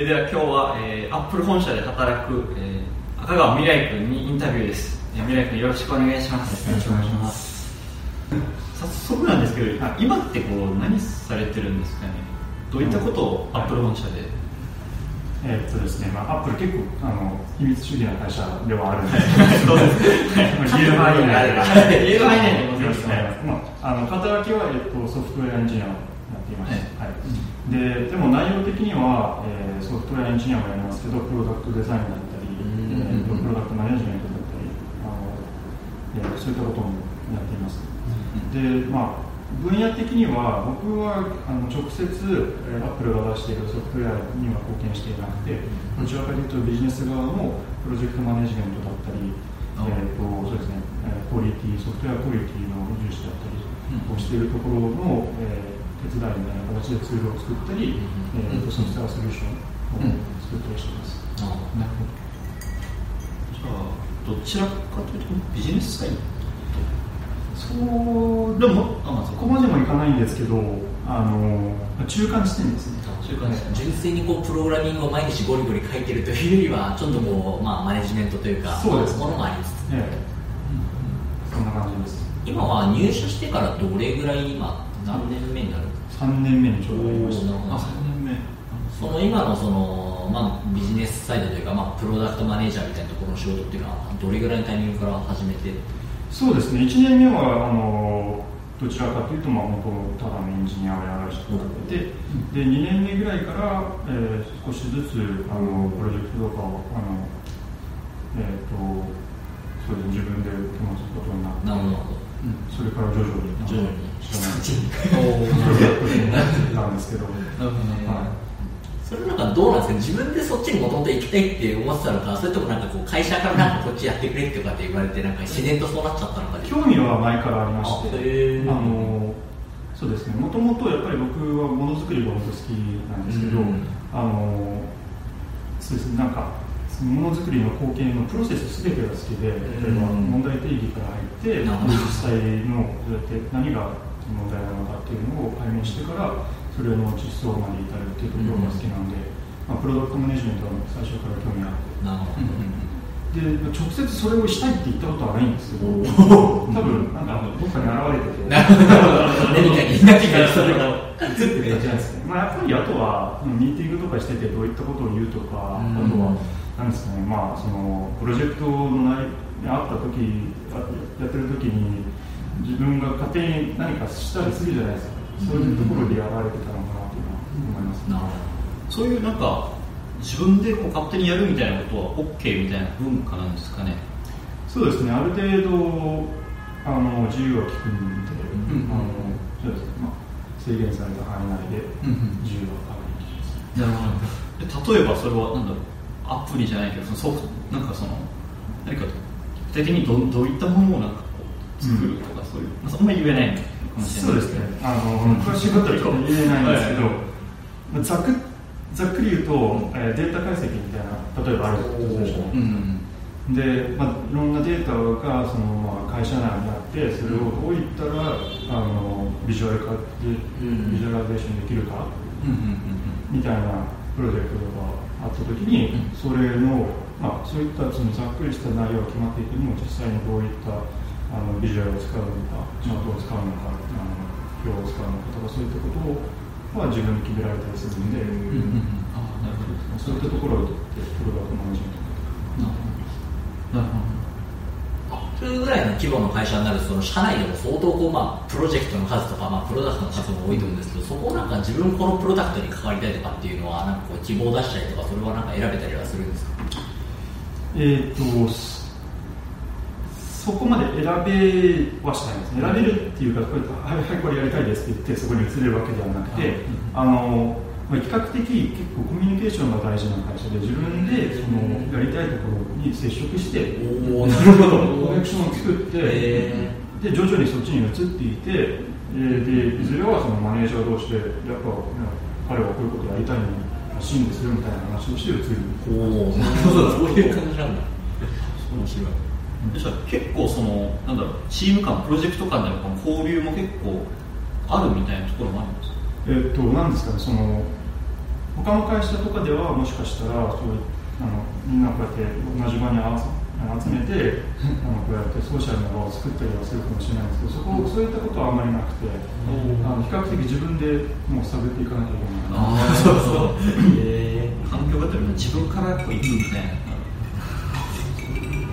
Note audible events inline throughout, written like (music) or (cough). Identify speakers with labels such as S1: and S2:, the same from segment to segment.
S1: えでは今日は、えー、アップル本社で働く、えー、赤川未来君にインタビューです、えー、未来君よろしくお願いします。
S2: よろしくお願いします。
S1: 早速なんですけど、今ってこう何されてるんですかね？どういったことをアップル本社で、
S2: えー、っとですね、まあ、アップル結構あの秘密主義な会社ではあるんですけど、そうです。(laughs) ね、言える範囲内で、言える範囲内でございますね、まあ、あの肩書きは、えっと、ソフトウェアエンジニアをやっています、はい、ででも内容的には、えー、ソフトウェアエンジニアもやりますけど、プロダクトデザインだったり、えー、プロダクトマネジメントだったり、あのえー、そういったこともやっています。でまあ分野的には僕はあの直接アップルが出しているソフトウェアには貢献していなくてどちらかというとビジネス側のプロジェクトマネジメントだったり、えーとそうですね、クオリティソフトウェアクオリティの重視だったりをしているところの、えー、手伝いみたいな形でツールを作ったり、えー、ソフトウェアソリューションを作ったりしています。あなるほ
S1: ど。じゃあどちらかというとビジネスサイド
S2: そうでもあそこまでもいかないんですけどあの中間地点ですね。
S3: 中間地点。純粋にこうプログラミングを毎日ゴリゴリ書いてるというよりはちょっとこう、まあ、マネジメントというか
S2: そうです、
S3: ね、ものもありつつ、ええ、
S2: そんな感じです。
S3: 今は入社してからどれぐらい今何年目になる。んです
S2: か3年目にちょうどなりました。
S1: あ3年目。
S3: その今のその、まあ、ビジネスサイドというか、まあ、プロダクトマネージャーみたいなところの仕事っていうのはどれぐらいのタイミングから始めて？
S2: そうですね。1年目はあのどちらかというと、まあ、本当ただのエンジニアをやらせてもらってで2年目ぐらいから、えー、少しずつあのプロジェクトとかをあの、えーと、そうで自分で手持つことになって
S3: なるほど、
S2: うん、それから徐々に
S3: 徐々に
S2: 知らないたんですけど、なるほど、はい
S3: それなんかど。うなんですか自分でそっちにもともと行きたいって思ってたのかそれともなんかこう会社からなんかこっちやってくれってかって言われてなんか自然とそうなっちゃったのか
S2: 興味は前からありましてあのそうですねもともとやっぱり僕はものづくりが本当好きなんですけど、あのそうですねなんかものづくりの貢献のプロセス全てが好きで例えば問題定義から入って実際のどうやって何が問題なのかっていうのを解明してからそれの実装まで至るっていうところが好きなんで、まあ、プロダクトマネジメントは最初から興味あって。なるほど、で直接それをしたいって言ったことはないんですけど多分なんかどっかに現れてて。
S3: 何かにそれが
S2: 映ってるじゃないですか、まあ、やっぱりあとはミーティングとかしててどういったことを言うとか、あとはなんですかねまあそのプロジェクトの内にあった時やってる時に自分が勝手に何かしたりするじゃないですか。そういうところでやられてたのかなというのは思います、ね、なるほ
S1: どそういうなんか自分でこう勝手にやるみたいなことは OK みたいな文化なんですかね。
S2: そうですね。ある程度あの自由は利くんで、うんうん、あのそうですね、まあ、制限された範囲内で自由はある
S1: なるほど。例えばそれはなんだろうアプリじゃないけどそのソフトなんかその何か具体的にどどういったものをなんかこう作るとか、うん、そういう、まあ、そんな言えないんで
S2: そうですね。あの、詳しいことは言えないんですけど、はい、ざくざっくり言うと、えー、データ解析みたいな例えばあるでしょ。う、うんで、まあ、いろんなデータがその、まあ、会社内にあってそれをどういったらあのビジュアル化で、ビジュアライゼーションできるか、みたいなプロジェクトがあった時に、それの、まあ、そういったそのざっくりした内容が決まっていても実際にどういったあのビジュアルを使うのかチャートを使うのかあの表を使うのかとかそういったことを、まあ、自分で決められたりするんで、うんうん、あなるほど。そういったところでプロダクトマネジメン
S3: トなるほどぐらいの規模の会社になるとその社内でも相当こう、まあ、プロジェクトの数とか、まあ、プロダクトの数も多いと思うんですけどそこをなんか自分このプロダクトに関わりたいとかっていうのはなんかこう希望を出したりとかそれはなんか選べたりはするんですか？
S2: えっ、とそこまで選べはしないですね。選べるっていうかこれ、はい、はい、これやりたいですって言ってそこに移れるわけではなくて、あのまあ、比較的結構コミュニケーションが大事な会社で自分でそのやりたいところに接触して
S3: おなるほ
S2: ど。コネクションを作って、で徐々にそっちに移っていてでいずれはそのマネージャー同士でやっぱ彼はこういうことやりたいのに発信でするみたいな話をして移る。
S3: おなるほどそういう感じなんだ。面白い
S1: じゃ結構そのなんだろうチーム間プロジェクト間での交流も結構あるみたいなところもあるんですか？
S2: えっとなんですかねその他の会社とかではもしかしたらそういうあのみんなこうやって同じ場に集めてあのこうやってソーシャルな場を作ったりはするかもしれないんですけどそこそういったことはあんまりなくてあの比較的自分でもう探っていかなきゃいけないあそうそう、
S1: えー、環境があったら自分からこう行くみたいな、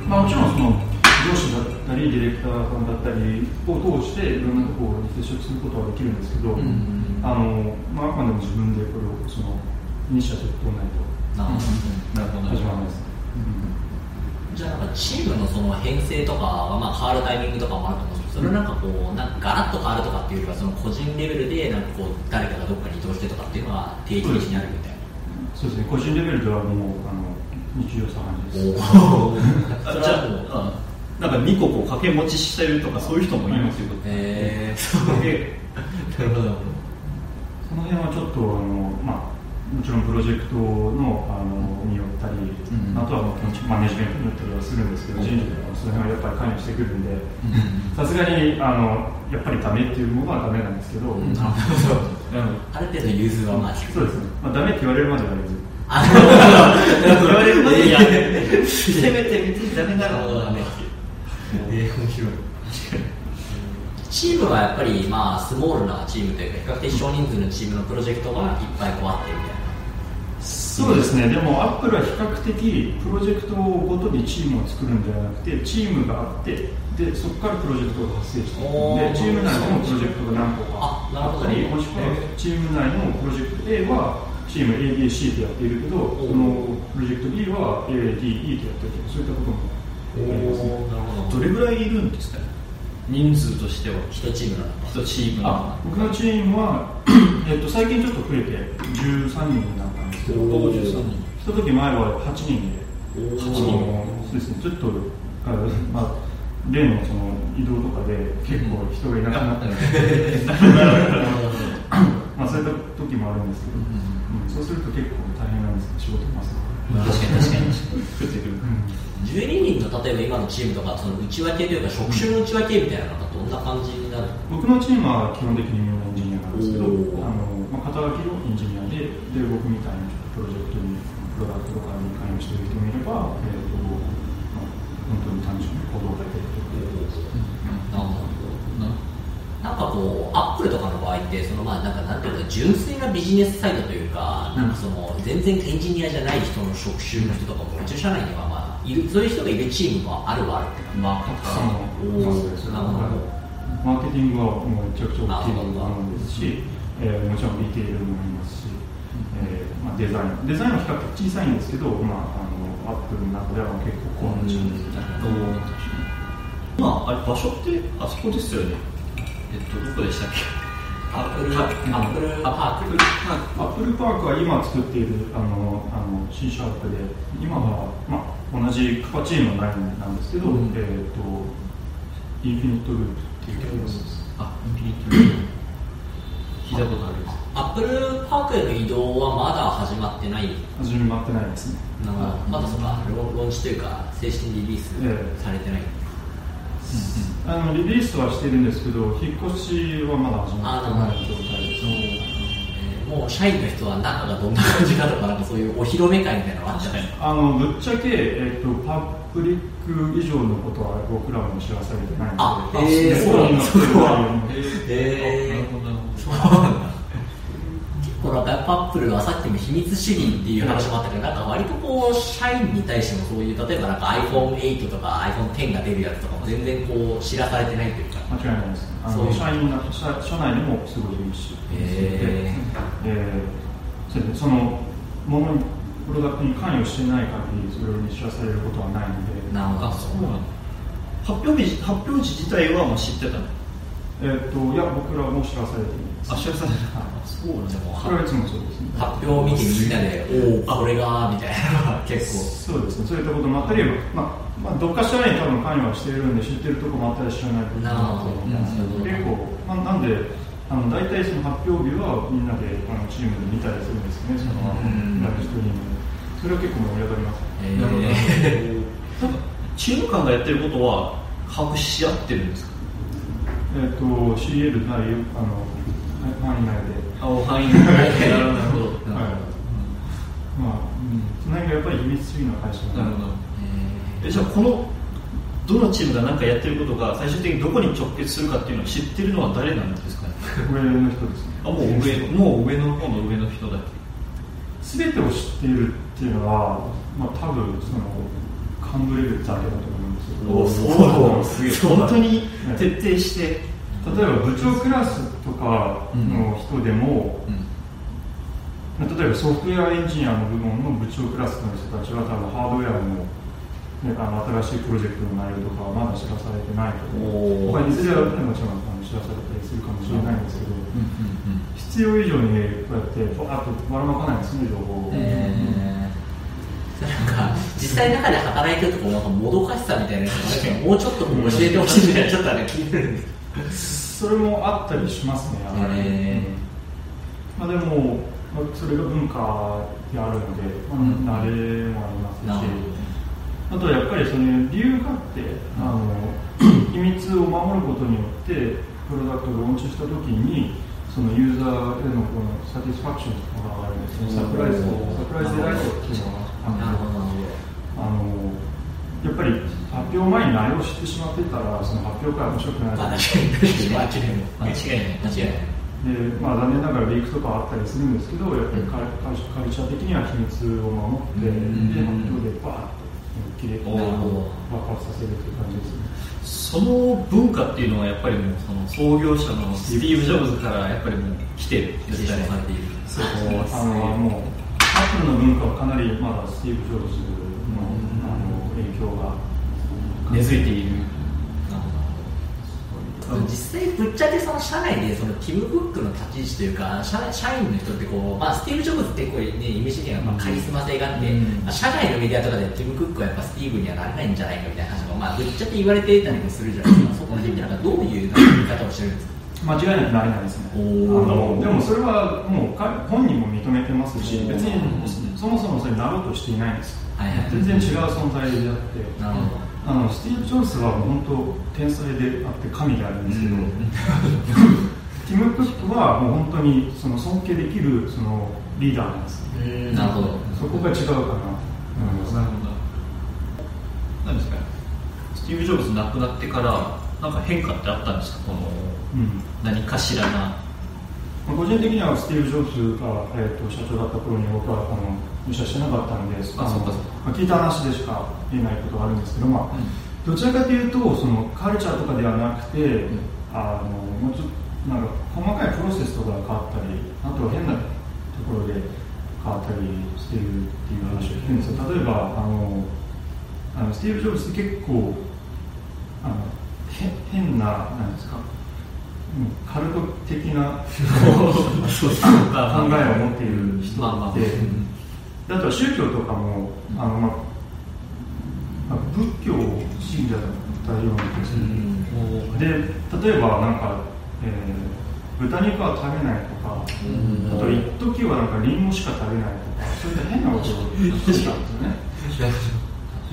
S2: まあ、もちろんその上司だったりディレクターさんだったりを通していろんなところに接触することはできるんですけど、あのまあ、あくまでも自分でこれをそのイニシアチブ取らないと。始まらないです、
S3: じゃあなんかチームのその編成とかがまあ変わるタイミングとかもあると思うんですけどそれなんかこうなんかガラッと変わるとかっていうよりはその個人レベルでなんかこう誰かがどっかに移動してとかっていうのは定期的にあるみたいな。
S2: そうですね。個人レベルではもうあの日常茶飯事です。(laughs)
S1: じゃあなんか2個こう掛け持ちしてるとかそういう人もいるということ
S3: へえー、(laughs) なるほど。
S2: その辺はちょっとあのまあもちろんプロジェクトのあのによったり、うん、あとはもうマネジメントによったりはするんですけど、人事でもその辺はやっぱり関与してくるんで、さすがにあのやっぱりダメっていうものはダメなんですけど、うん、(laughs) あ
S3: る程度融通はまあ
S2: そうですね、まあ、ダメって言われるまでは言ず。
S1: 言われるまでやせめて見てダメならダメって
S3: いう。えー、面白い。チームはやっぱり、まあ、スモールなチームというか、比較的少人数のチームのプロジェクトがいっぱいこうあってみたいな。
S2: そうですね、でもアップルは比較的プロジェクトごとにチームを作るんではなくて、チームがあって、でそこからプロジェクトが発生していくので、チーム内でもプロジェクトが何個かあったり、もしくはチーム内のプロジェクト A はチーム ABC でやっているけど、このプロジェクト B は ADE でやってるとか、そういったこともあります、
S1: ね、ど。れぐらいいるんですかね？人数としては。
S3: 一チームなの
S1: 一チームあ
S2: 僕のチームは、えっと、最近ちょっと増えて13人になったんですけど13人一時前は8人で。8人。そうですね。ちょっとあまあ例のその移動とかで結構人がいなくなったり。(laughs) まあそういった時もあるんですけど、うん、そうすると結構大変なんです。仕事ます
S3: 確かに確かに。降ってくる、うん。12人の例えば今のチームとかその内訳というか職種の内訳みたいなのがどんな感じになる？
S2: 僕のチームは基本的にみんなエンジニアなんですけどあの、まあ、肩書きのエンジニアでで僕みたいなプロジェクトにプロダクトとかに関与している人もいれば、えーとまあ、本当に単純に行動を書いている
S3: なるほどなんかこう、アップルとかの場合って、そのまあなんかなんていうか、純粋なビジネスサイドというか、なんかその全然エンジニアじゃない人の職種の人とかも、うちの社内にはまあいるそういう人がいるチームはあるはあるっていうまあ
S2: マーケティングはもうめちゃくちゃ大きいものですし、えー、もちろんリテールもいますし、デザインデザインは比較的小さいんですけど、まあ、あのアップルの中では結構高のチームですね、
S1: まあ、あれ場所ってあそこですよねえっとどこでしたっけ？
S3: アップルパーク。アップルパーク。
S2: アップルパークは今作っているあのあの C シャープで、今は、まあ、同じクパチーノラインなんですけど、うん、えっ、ー、と、インフィニットループっていう曲です。
S1: あ、インフィニットループ。聞いたことある
S3: アップルパークへの移動はまだ始まってない？
S2: 始まってないですね。
S3: まだそかローンチというか、正式にリリースされてない、
S2: えー、あのリリースはしてるんですけど、引っ越しはまだ始まってない状態です。
S3: もう社員の人は中がどんな感じかとか、なんかそういうお披露目会みたいなのあった
S2: あのぶっちゃけ、えーと、パブリック以上のことは僕らも知らされてないので、あえー、そうなんだ、
S3: えー、なるほど、そうなんだ。(laughs) 構なんかやっぱアップルはさっきも秘密主義っていう話もあったけど、なんか割とこう、社員に対してもそういう、例えばなんか iPhone8 とか iPhone10 が出るやつとかも全然こう、知らされてないというか。
S2: 間違いないです。あの社員の社社内でもすごいいいし、えー、えー、そのものに、プロダクトに関与してない限り、それに知らされることはないので。
S3: なるほど。そうなん
S1: 発表日発表時自体はもう知ってたの？
S2: えっ、といや僕らも知らされてい
S1: ます。あ知らされてた
S2: そうなんじゃもうそれはいつもそうですね。
S3: 発表を見てみんなでおおこれがみたいな。結
S2: 構。そうですね。そういったこともあったり、まあまあ、どっかしらに多分関与はしているんで知ってるところもあったり知らないこともあったり結構、まあ、なんであの大体その発表日はみんなであのチームで見たりするんですねそのライブストリームそれは結構盛り上がります、
S1: えー、(laughs) チーム間がやってることは把握し合ってるんですか？
S2: えっ、ー、と CL なりあの範囲内で。
S1: あ範囲内で。(laughs) なるほど、はい。
S2: 密主義の会社
S1: な。るほど。えじゃあこのどのチームが何かやってることが最終的にどこに直結するかっていうのを知ってるのは誰なんですかね？
S2: 上の人ですね。
S1: あもう上のもう上の方の上の人だけ。
S2: 全てを知っているっていうのは、まあ、多分その幹部レベルだけだと思うんですけど
S1: そうすげえ本当に？徹底して、
S2: 例えば部長クラスとかの人でも、例えばソフトウェアエンジニアの部門の部長クラスの人たちは多分ハードウェアの,、ね、あの新しいプロジェクトの内容とかはまだ知らされてないと
S1: おー。
S2: 他にいずれはもちろんあの知らされたりするかもしれないんですけど、必要以上にねこうやってバーッとばらまかないんですね情報を、
S3: えーなんか実際中で働いてるとこなんかもどかしさみたいなのもうちょっと教えてほしいみたいなちょっとあれ気になる。んです
S2: それもあったりしますね、あまり。
S3: へ
S2: まあ、でも、まあ、それが文化であるので、まあ、慣れもありますし、
S3: なる
S2: あとはやっぱりその理由があって、あの秘密を守ることによって、プロダクトがローンチしたときに、そのユーザーへのこのサティスファクションとかが上がるんですね、サプライズ、サプライズデライトっていうのがあ
S3: なるほど。なる
S2: あのやっぱり発表前に内容を知ってしまってたら、その発表会は面白くない。
S3: 間違いない。間違いない。
S2: でまあ、残念ながらリークとかあったりするんですけど、やっぱりカルカルカルチャー的には秘密を守って、
S3: うん。
S2: で、発表でバーッと切れて
S1: おー。
S2: 爆発させるという感じですね。
S1: その文化っていうのはやっぱりもうその創業者のスティーブ・ジョブズからやっぱりもう来てる
S3: 継承されている。
S1: そう
S2: あのもうの文化はかなりまだスティーブ・ジョブズの,、あの影響が
S1: 根付いている
S3: 実際ぶっちゃけその社内でそのティム・クックの立ち位置というか社社員の人ってこう、まあ、スティーブ・ジョブズってこう、ね、イメージ的にはまあカリスマ性があって、
S1: うん。
S3: まあ、社外のメディアとかでティム・クックはやっぱスティーブにはなれないんじゃないかみたいな話が、まあ、ぶっちゃけ言われていたりもするじゃないですか。そこの辺ってなんかどういう見方をしてるんですか？
S2: 間違いなくなれないですね。あのでもそれはもう彼本人も認めてますし別にそもそもそれになろうとしていないんです。
S3: はいはい。
S2: 全然違う存在であって
S3: なるほど。
S2: あのスティーブ・ジョブズはもう本当天才であって神であるんですけど、(laughs) ティム・クックはもう本当にその尊敬できるそのリーダーなんです。
S3: うんなるほど。
S2: そこが違うかなと思います。
S1: なるほど。何ですか？スティーブ・ジョブズ亡くなってからなんか変化ってあったんですか？この
S2: うん。
S1: 何かしらな
S2: まあ個人的にはスティーブ・ジョブズが、えー、と社長だった頃に僕はあの入社してなかったので
S1: あ
S2: の
S1: そうか。
S2: 聞いた話でしか言えないことがあるんですけど、まあどちらかというとそのカルチャーとかではなくて、あのもうちょっとなんか細かいプロセスとかが変わったりあとは変なところで変わったりしているっていう話を聞くんですよ。例えばあのあのスティーブ・ジョブズって結構あのへ変ななんですか？うんカルト的な考えを持っている人で、であとは宗教とかも、あのまあまあ、仏教信者だったような気がする、で例えばなんか、えー豚肉は食べないとか、あと一時はなんかリンゴしか食べないとかそういった変なことを言ってたんですよね (laughs)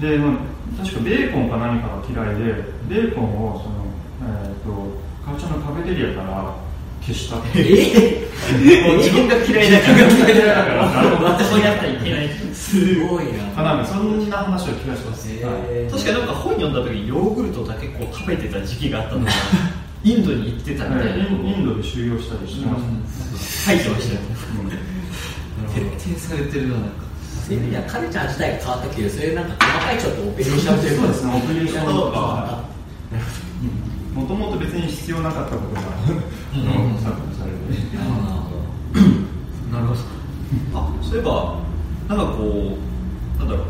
S2: で、まあ、確かベーコンか何かが嫌いでベーコンをその、えー、と会社のカフェテリアから消したって
S3: え
S1: もう自分が嫌いだから。
S2: 自分が嫌いだから。
S1: 私をやったらいけない。
S3: すごいな。
S2: かなそんな話を気がします、
S3: へー。
S2: はい。
S1: 確かになんか本読んだ時にヨーグルトだけこう食べてた時期があったのが (laughs) インドに行ってたみたいな。
S2: インインドで修行したりしてました、
S1: 書いてましたよ徹底されてるような
S3: そういう意味ではカルチャー自体が変わったけどそういうなんか細かいちょっとオペレーションというか。
S2: そうですねオペレーションとか。
S3: あ
S2: もともと別に必要なかったことが、
S1: うん
S2: 削除されて、
S3: なるほど
S1: なるほどあそういえばなんかこうなんだろう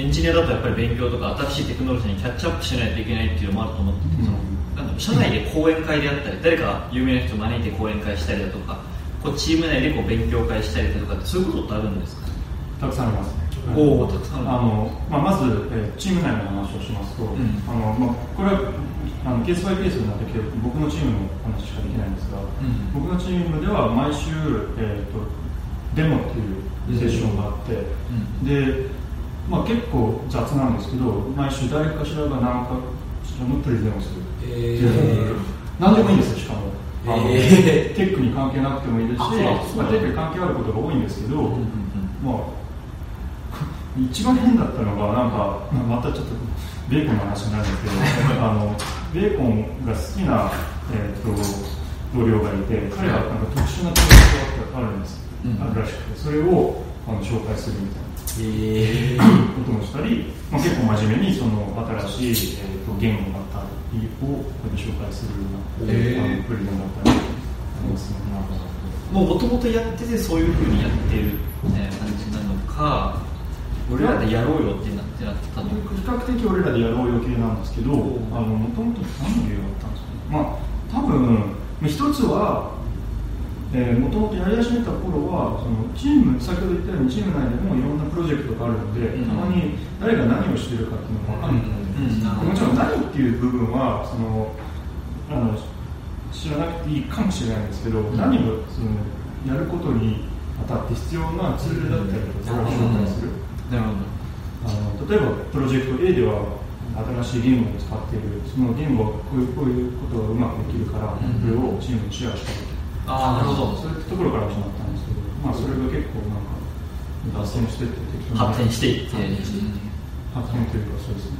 S1: エンジニアだとやっぱり勉強とか新しいテクノロジーにキャッチアップしないといけないっていうのもあると思ってて、そのなんだろう社内で講演会であったり誰か有名な人を招いて講演会したりだとかこうチーム内でこう勉強会したりだとかってそういうことってあるんですか？
S2: たくさんありますね。
S1: おおたくさん
S2: あのまあ、まず、えーチーム内の話をしますと、
S1: ん。
S2: あのまあ、これはあのケースバイケースになってきて僕のチームの話しかできないんですが、
S1: ん。
S2: 僕のチームでは毎週、えー、とデモっていうセッションがあって、でまあ、結構雑なんですけど毎週誰かしらが何かしらのプレゼンをするっていう、何でもいいんですよしかも。あの
S3: え
S2: テックに関係なくてもいいですし、まあ、テックに関係あることが多いんですけど、まあ、一番変だったのがなんかまたちょっとベーコンの話になるんですけど (laughs) あのベーコンが好きな、えーと、同僚がいて彼はなんか特殊な特徴があるんです、うん、あるらしくてそれをあの紹介するみたいな。えー、こともしたり、まあ、結構真面目にその新しい、えーと、と言語だったりを紹介するような、えー、プレゼンだったりありますね。
S1: もうもともとやっててそういうふうにやってるみたいな感じなのか俺らでやろうよってなってなったの比
S2: 較的俺らでやろうよ系なんですけどもともと何の理由だったんですかね。まあ多分一つはもともとやり始めた頃はそのチーム先ほど言ったようにチーム内でもいろんなプロジェクトがあるので、うん、たまに誰が何をしてるかっていうのが分かんない、うん、もちろん何っていう部分はそのあの知らなくていいかもしれないんですけど、うん、何をそのやることにあたって必要なツールだったりとかを紹介する。なるほど。あの例えばプロジェクト A では新しいゲームを使っているそのゲームはこういうこういうことがうまくできるから、うん、それをチームにシェアしたり
S1: ああなるほど。
S2: そういうところから始まったんですけど、まあ、それが結構なんか脱線してって。
S1: 発展していって
S2: 発展というかそうですね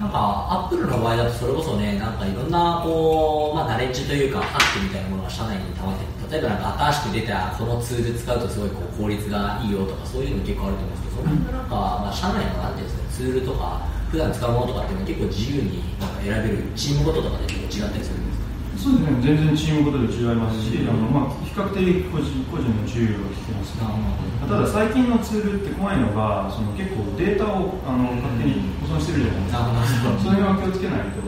S3: なんかアップルの場合だとそれこそねなんかいろんなこう、まあ、ナレッジというかハックみたいなものが社内に溜まって例えばなんか新しく出たこのツール使うとすごいこう効率がいいよとかそういうの結構あると思うんですけどその辺なんか、まあ、社内のなんていうんですかツールとか普段使うものとかっていうのは結構自由になんか選べるチームごととかで結構違ったりする
S2: そうですね、全然チームごとで違いますし、うん、あのまあ、比較的個人個人の自由を聞きます、ね、ただ最近のツールって怖いのがその結構データをあの勝手に保存してるじゃないですか、それは気をつけないと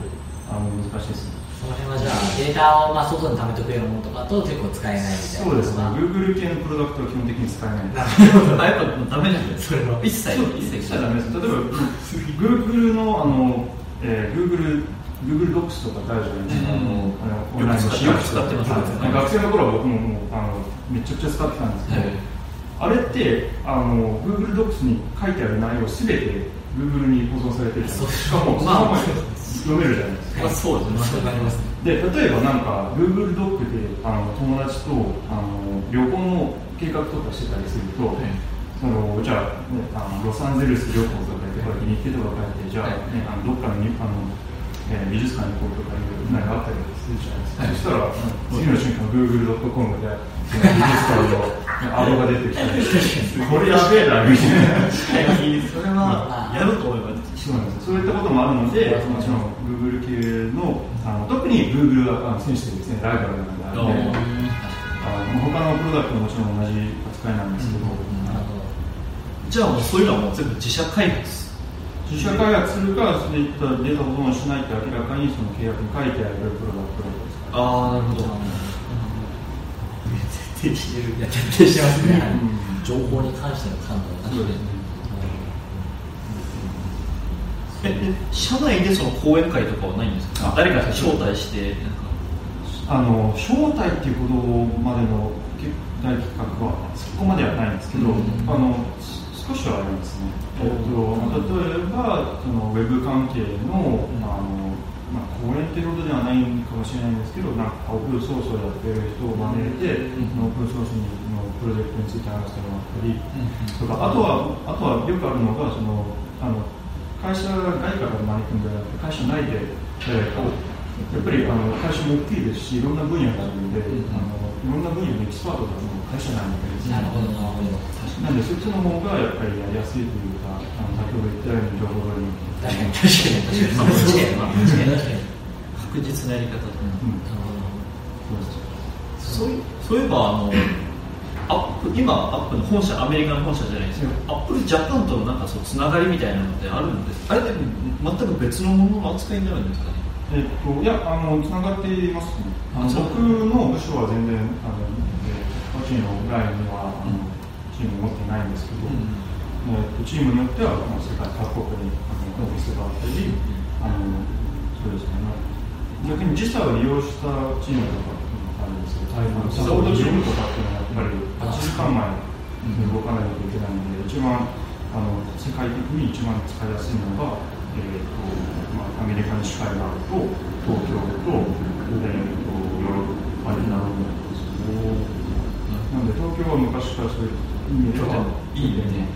S2: あの難しいです。ね
S3: その辺はじゃあデータをまあ外に貯めておくようなものとかと結構使えないみたいな。
S2: そうですね。Google 系のプロダクトは基本的に使えない。
S1: なるほどやっぱダメなんですそれは一切。
S2: 一切ダメです。例えば Google のあの、えー、Google Google Docs とか大丈夫ですか、
S1: うん、あのよく使ってます
S2: 学生の頃は僕ももうあのめちゃくちゃ使ってたんですけど、はい、あれってあの Google Docs に書いてある内容すべて Google に保存されてるしかもそのまま読めるじゃないですか、まあ、
S1: そうですね、ま
S2: あ、で例えばなんか Google ドックであの友達とあの旅行の計画とかしてたりすると、はい、そのじゃあ,、ね、あのロサンゼルス旅行とかで日程とか書いてじゃあ,、ね、あのどっかのあのえー、美術館に行こうとかいうなんかあったりするじゃないですか、はい、そしたら、次の瞬間 Google.com で美術館のアドが出てきてこれやべえなみたいな。(laughs)
S1: それはやると思えば
S2: そうなんですそういったこともあるのでもちろん Google 系のあの特に Google は選手ですねライバルなんであの他のプロダクトももちろん同じ扱いなんですけど、
S1: じゃあもうそういうのはもう全部自社開発
S2: 自社開発するか、そういったデータ保存しないと明らかにその契約に書いてあるプロダクトですか
S1: ああ、なるほど。
S3: 徹底してる。いや、徹底してますね。情報に関しての感度がそうですね。
S1: え、社内でその講演会とかはないんですか？誰か招待して、
S2: あの招待っていうことまでの大企画はそこまではないんですけど、うん、あの少しはありますね。えっと、例えばそのウェブ関係の,、あのまあ、講演っていうことではないかもしれないんですけどなんかオープンソースをやってる人を招いて、うん、オープンソースのプロジェクトについて話してもらったり、とかあとはあとはよくあるのがそのあの会社外から招くんじゃなくて会社内で誰かやっぱりあの会社も大きいですしいろんな分野があるので、うん、あのいろんな分野のエキスパートが会社内に
S3: なるほどなるほど
S2: なんでそっちの方がやっぱりやりやすいというか、あの先ほど言ったように情報が
S3: 確かに確かに。確かに。
S1: 確実なやり方、うんそうそういえばあのアップ今アップの本社アメリカの本社じゃないですか、アップルジャパンとのなんかそうつながりみたいなのってあるんですあれで全く別のものの扱いに。なるんですかね
S2: えっと、いやあのつながっていますね。あの僕の部署は全然あの、えー、個人のラインにはあの、チーム持ってないんですけど、うん、えー、チームによっては世界各国にあのオフィスがあったり、あのそうですね、逆に時差を利用したチームとかあるんですけど、サポートチームとかっていうのはやっぱり8時間前に動かないといけないので、一番あの世界的に一番使いやすいのが、えーとまあ、アメリカに近いがあると、東京と,、えーと、ヨーロッパになるんですけど。なんで東京京は昔からそういう意味ではいいね、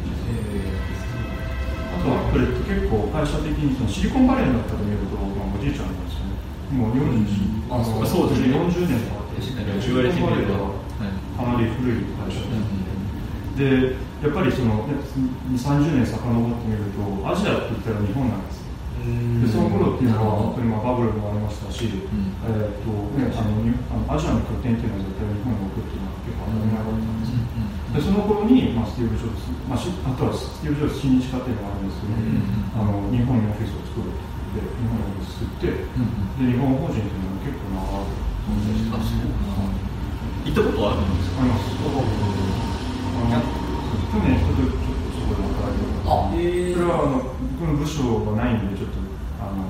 S2: あとアップルって結構会社的にそのシリコンバレーになったと見ると、まあ、おじいちゃんなんですよね。もう40、あのそうですね40年とかって
S1: 言われてみれば
S2: かなり古い会社。で、でやっぱりその2、30年遡ってみるとアジアって言ったら日本なんですでその頃っていうのは本当にまあバブルもありましたし、うん、えーとね、あのアジアの拠点っていうのは絶対日本に置くっていうのは結構当たり前だったんです、うん、でその頃に、まあ、スティーブ・ジョブズ、まあ、あとはスティーブ・ジョブズ親日家っていうのがあるんですけど、うん、あの日本にオフィスを作るで日本にオフィス作って、で日本法人っていうのは結構長く存在してたん
S1: です行ったことはあるんですか？あります
S2: 去年一昨日ちょっとそこで働いてあ、えー、それはあの僕の部署がないんでちょっとあの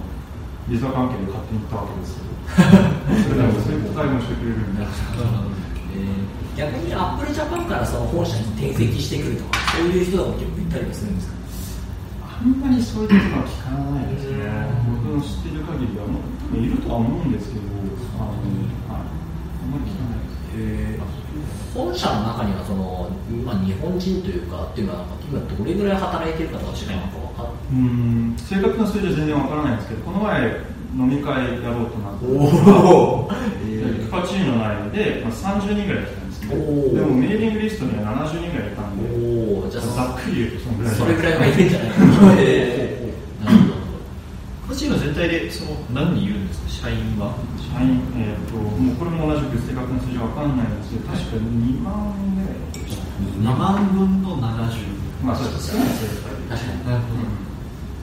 S2: ビザ関係で勝手に行ったわけですけど。それでもそういう対応してくれるんで、
S3: えー、逆にアップルジャパンからその本社に転籍してくるとかそういう人が結構いたりもするんですか。
S2: あんまりそういうことは聞かないですね、僕の知ってる限りは、もういるとは思うんですけど、あの、はい、あんまり聞かない。えー
S3: 本社の中にはその、まあ、日本人というかっていうのは今どれぐらい働いてるかとか違いますか分かうん。
S2: 正確な数字は全然わからないんですけどこの前飲み会やろうとなって
S3: おお、
S2: えー、パチーノ内で、まあ、30人ぐらい来たんですけどでもメーリングリストには70人ぐらいいたんでおじゃざっくり言うとそのぐらい。
S3: それぐらいはいるんじゃない？かな、えー、なるほど。
S1: パチーノ全体でその何人いるんですか？社員は？
S2: 社員、えーと、もうこれも同じく正確な数字は分かんないんですけど、確か2万ぐらい2
S1: 万分の70。
S2: まあ、そうです少ないですよ、確かに。なるほど。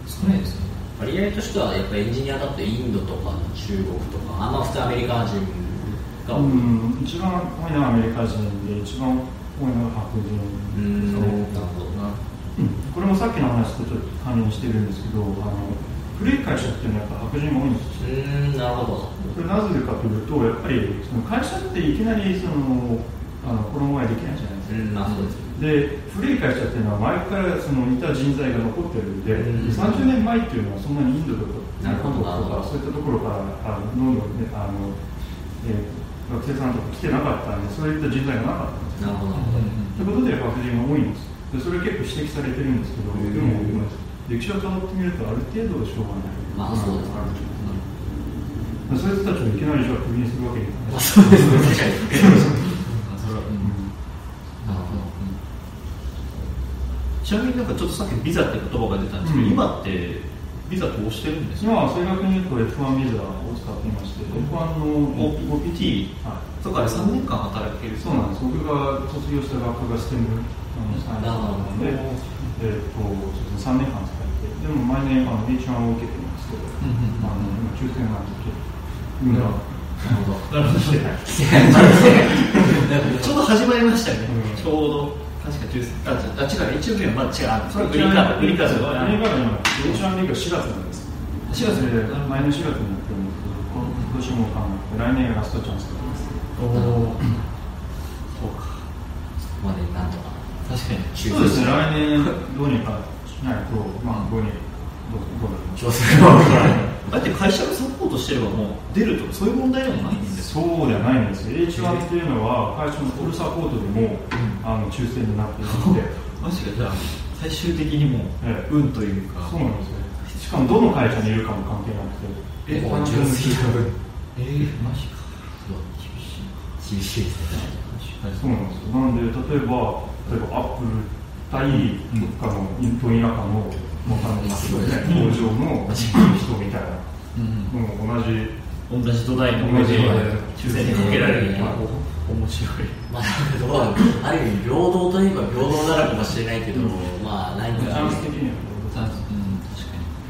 S3: 少ないですね。割合としては、やっぱりエンジニアだとインドとか中国とか、あんま普通アメリカ人が多い。うん、
S2: 一番多いのはアメリカ人で、一番多いのは白人ですね。なるほどな。うん、これもさっきの話とちょっと関連してるんですけど、あの古い会社っていうのはやっぱ白人が多いんですよ。
S3: うんなるほど。
S2: それなぜかというと、やっぱりその会社っていきなりそのあの衣替えできないじゃないですか。うんで古い会社っていうのは前からその似た人材が残ってるんで、うん、30年前っていうのはそんなにインドとか
S3: なるほど。と
S2: かそういったところからあのどんどん、ね、あの、えー、学生さんとか来てなかったんでそういった人材がなかったんです
S3: なるほど、と
S2: いうことで白人が多いんです。でそれ結構指摘されてるんですけど、でも歴史をたどってみるとある程度しょうがない。
S3: まあそうですね、
S2: うん、そういう人たちをいきなりじゃあクビにするわけにいかない。
S3: そうですね。
S1: ちなみになんかちょっとさっきビザって言葉が出たんですけど、うん、今ってビザ通してるんです
S2: か？今は正確に言うと F1 ビザを使っていまして、F1 の
S1: OPT とかで3年間働ける。
S2: そうなんです。僕が卒業した学科がステムのサイエンスなので、えー、と3年間使ってでも毎年あの H1 を受けてますけど、うんうん、あの今抽選なんで
S3: ちょっと、うん、なるほど。なるほど。
S1: ちょうど始まりましたよね。うん、ちょうど。確か13あ違う一応目はまだ違うそれグリーンカードグリーンカード。グリーンカード今
S2: 4月なんです。4月で前の4月になってるんですけど今年も考えて来年がラストチャンスだとます。おお
S3: そうか。そこまでなんとか。
S1: 確かに。
S2: そうですね来年どうにかしないとまあどうにかどうどう
S3: 調整が分から。ない
S1: だって会社がサポートしてればもう出るとかそういう問題でもないんです
S2: そうではないんですよ。H1 っていうのは会社のフルサポートでも、あの抽選になっているので。(laughs)
S1: マジかじゃあ最終的にもう、運というか。
S2: そうなんですよ。しかもどの会社にいるかも関係なくて。
S3: え純粋な分
S1: えー、マジか。
S3: 厳しい厳しいですね。
S2: そうなんですよ。なので例えば例えばアップル対どっかのイント田舎のもうあの工場の人みたいな、うん、もう同じ
S1: 同じ土台の
S2: 同じ
S1: 抽選にかけられる、面白い、
S3: まあだけど、ある意味平等といえば平等なのかもしれないけど、うん、まあ何か
S2: チャンス的には
S1: 確かに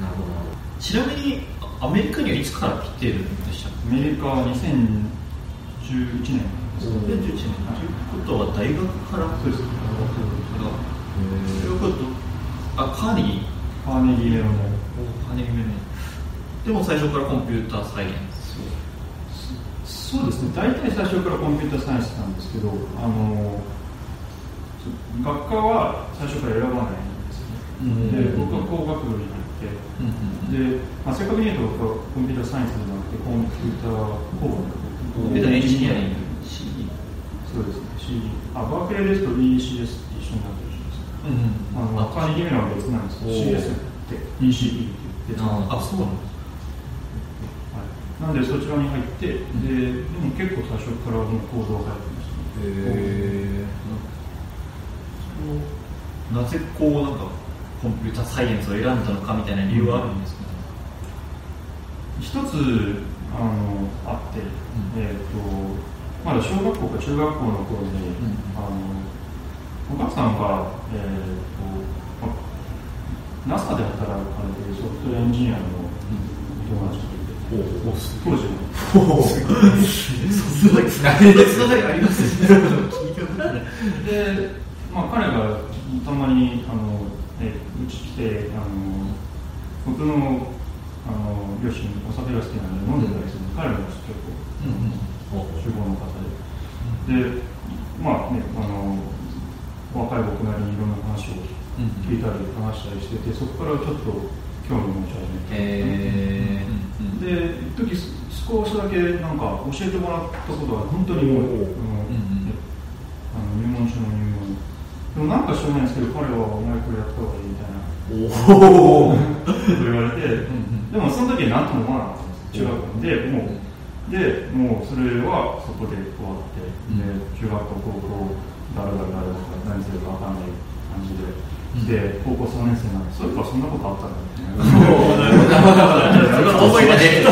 S1: なるほどちなみにアメリカにはいつから来てるんでした
S2: アメリカは2011年
S1: 2011年ということは大学から
S2: そうですか
S1: ということあカーネギー
S2: カーネギーメロン
S1: カーネギーメロンでも最初からコンピューターサイエン
S2: ス。そうですね。大体最初からコンピューターサイエンスなんですけどあの学科は最初から選ばないんですよね、うん、で僕は工学部に入って、うん、で、まあ、正確に言うと僕はコンピューターサイエンスじゃなくてコンピューター工学
S1: エンジニアリング。
S2: そうですね。あバークレーですと BCS って一緒になってるしですあのカーネギーメロンは別なんですけど CS って BCE って別なん
S1: あそうなんです。
S2: なんでそちらに入って、ででも結構最初からもうコードが入ってました、ね、へ
S1: えなぜこうなんかコンピューターサイエンスを選んだのかみたいな理由はあるんですか、
S2: 一つあのあって、うん、えっ、ー、とまだ小学校か中学校の頃に、うん、あのお母さんが、えーとまあ、NASA で働かれているソフトウェアエンジニアの友達が当時の。
S1: すごいつながりありますね。
S2: で、まあ、彼がたまにあの、えうち来てあの僕のあの両親お酒が好きなので飲んでたりする彼も結構、うん、主語の方で。で、まあね、あの若い僕なりにいろんな話を聞いたり話したりしてて、そこからちょっと。興味を持ち始めて、で一時少しだけなんか教えてもらったことが本当にもう、あの入門書の入門。でもなんか知らないんですけど彼はお前これやった方がいいみたいな。おお (laughs) 言われて、でもその時は何とも思わなかったんです中学校でもうでもうそれはそこで終わって、で中学校高校誰だ誰だ何するか分かんない感じで。で高校3年生なんでそういえばそんなことあったんだみたいな思い出して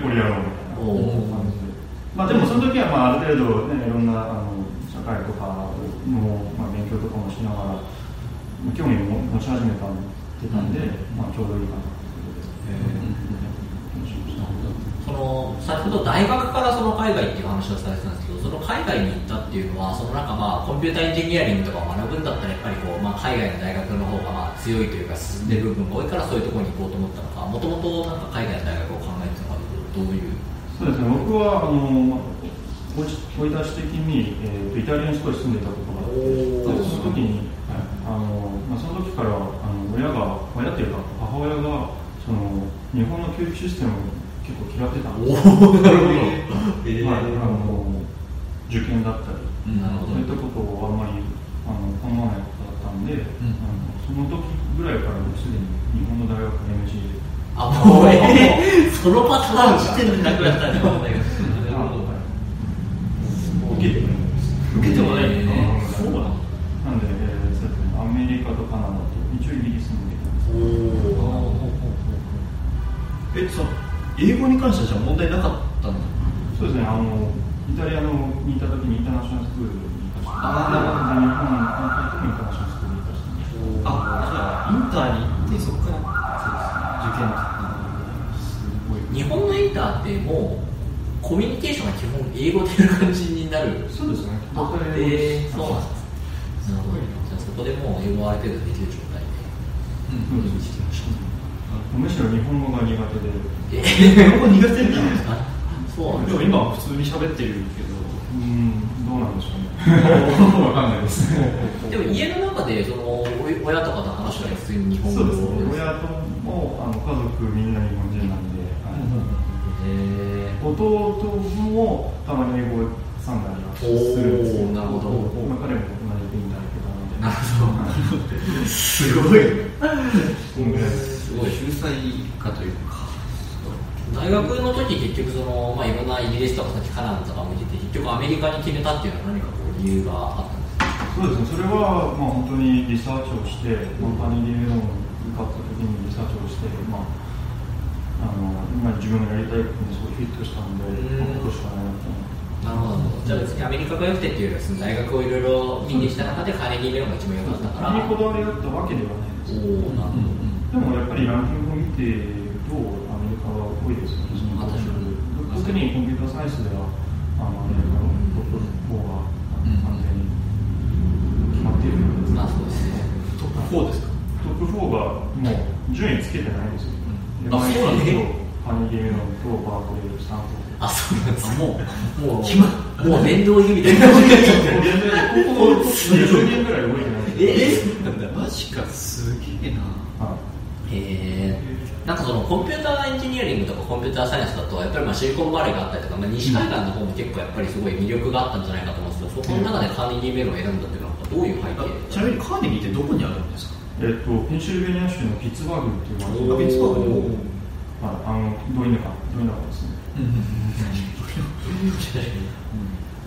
S2: これやろうみたいな感じでまあでもその時はまあある程度ねいろんなあの社会とかの、まあ、勉強とかもしながら興味を持ち始めたんでたんで、まあちょうどいいかなということで。(laughs)
S3: その先ほど大学からその海外っていう話をされてたんですけどその海外に行ったっていうのはそのなんかまあコンピューターエンジニアリングとか学ぶんだったらやっぱりこう、まあ、海外の大学の方がまあ強いというか進んでる部分が多いからそういうところに行こうと思ったのかもともとなんか海外の大学を考えてたのかどういう？
S2: そうですね。僕はあの追い出し的に、えー、とイタリアに少し住んでたことがあってその時に、あのまあ、その時からあの親が親っていうか母親がその日本の教育システム結構嫌ってたんですおなるほど、(laughs) えー、はい、あの受験だったり、うん、そういったことをあんまりあの好まないことだったんで、うん、あのその時ぐらいからもうすでに日本の大学 NG で。
S3: あもう、(laughs) えー、そのパターンしてるんなくなったんだ
S2: 受けても
S1: 受けてもない
S2: ね、そうなんで、えー、アメリカとカナダと一応イギリスに受けたんです
S1: えそ英語に関してはじゃ問題なかったんだ
S2: そうですねあのイタリアのにいた時にインターナショナルスクールに行かせてああ日本のインターナショナルスクールに行かせて
S1: あじゃあインターに行ってそこから受験
S3: すごい。日本のインターってもうコミュニケーションが基本英語でいう感じになる。
S2: そうですね
S3: えー、そうなんですなるほどじゃあそこでもう英語ある程度できる状態でうん、うん
S2: むしろ日本語が苦手で。
S1: え日本語苦手なんですか？そうでも今は普通に喋ってるけど。
S2: うん、どうなんでしょうね。(laughs) わかんないです。
S3: でも家の中でその親とかと話したら普通に日本語
S2: そうですね。親ともあの家族みんな日本人なんで。弟もたまに英語さんだりはするんですけど、なるほど。まあ彼も同じ国だけど
S3: なるほど。すごい。(laughs)
S1: すごい秀才かというか。
S3: 大学の時結局その、まあ、いろんなイギリスとかさっきカナダとかも行ってて結局アメリカに決めたっていうのは何かこう理由があったん
S2: ですか？そうですね。それはまあ本当にリサーチをして、まあ、カニリメロン受かった時にリサーチをして、まあ、あの今自分がやりたいことにすごいフィットしたんで、まあ、今年はね
S3: なるほど。じゃあ別にアメリカが良くてっていうよりは大学をいろいろ見にした中でカーネギーメロンが一番良かったから。アメリカ
S2: こだわりだったわけではないです。おおなるほどでもやっぱりランキングを見てるとアメリカは多いですよね、特にコンピューターサイエンスではあのアメリカのトップ4が完全に決まっているので、
S3: あそうですね、
S1: トップ4ですか
S2: トップ4がもう順位つけてないんですよ、
S3: あそうなんです
S2: カーネギーメロンとバークレー、スタンフォー
S3: あ、そうなんですかもう、もう、決まもう面倒いみたいな。
S2: ここ10年ぐらい多いじゃない。
S1: えー、マジか、すげえな。
S3: へえなんかそのコンピューターエンジニアリングとかコンピューターサイエンスだとやっぱりまあシリコンバレーがあったりとか、まあ、西海岸の方も結構やっぱりすごい魅力があったんじゃないかと思うんですけどそこの中でカーネギーメロンを選んだっていうのはどういう背景？
S1: ちなみにカーネギーってどこにあるんですか？
S2: えっと、ペンシルベニア州のピッツバーグっていう
S1: あピッツバーグに
S2: まあ、あのどういうのかどういうのかですね、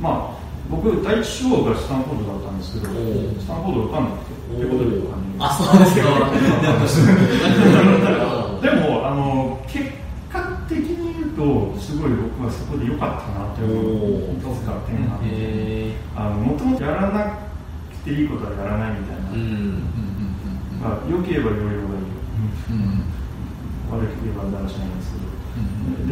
S2: まあ僕第一志望がスタンフォードだったんですけどスタンフォード受かんなくてってことで
S3: あそうです
S2: でもあの結果的に言うとすごい僕はそこで良かったなって思う。いくつか点があって。もともとやらなくていいことはやらないみたいな、まあ、良ければ良い方がいいよ、悪ければだらしないんですけ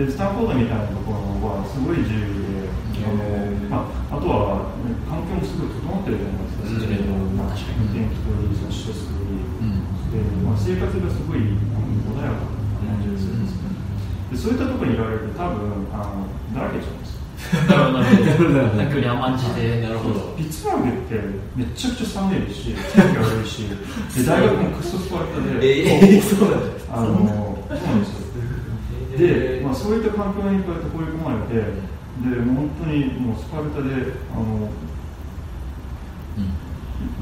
S2: ど、でスタンフォードみたいなところはすごい自由で、あのまあ、あとは、ね、環境もすごい整ってるじゃないですか、そちらの天気といい、そしてすごい、でまあ、生活がすごい穏やかな感じがするんですね。でそういったところにいられると多分あのだらけちゃうんです
S1: なるほど。なるほど。甘んじて。
S3: なるほど。
S2: ピッツバーグってめちゃくちゃ寒いし天気悪いし (laughs) で大学もクソスパルタで
S3: えー、そうなんです
S2: あのそうなんですよ。で、まあ、そういった環境にこうやって放り込まれてで本当にもうスパルタであの、うん、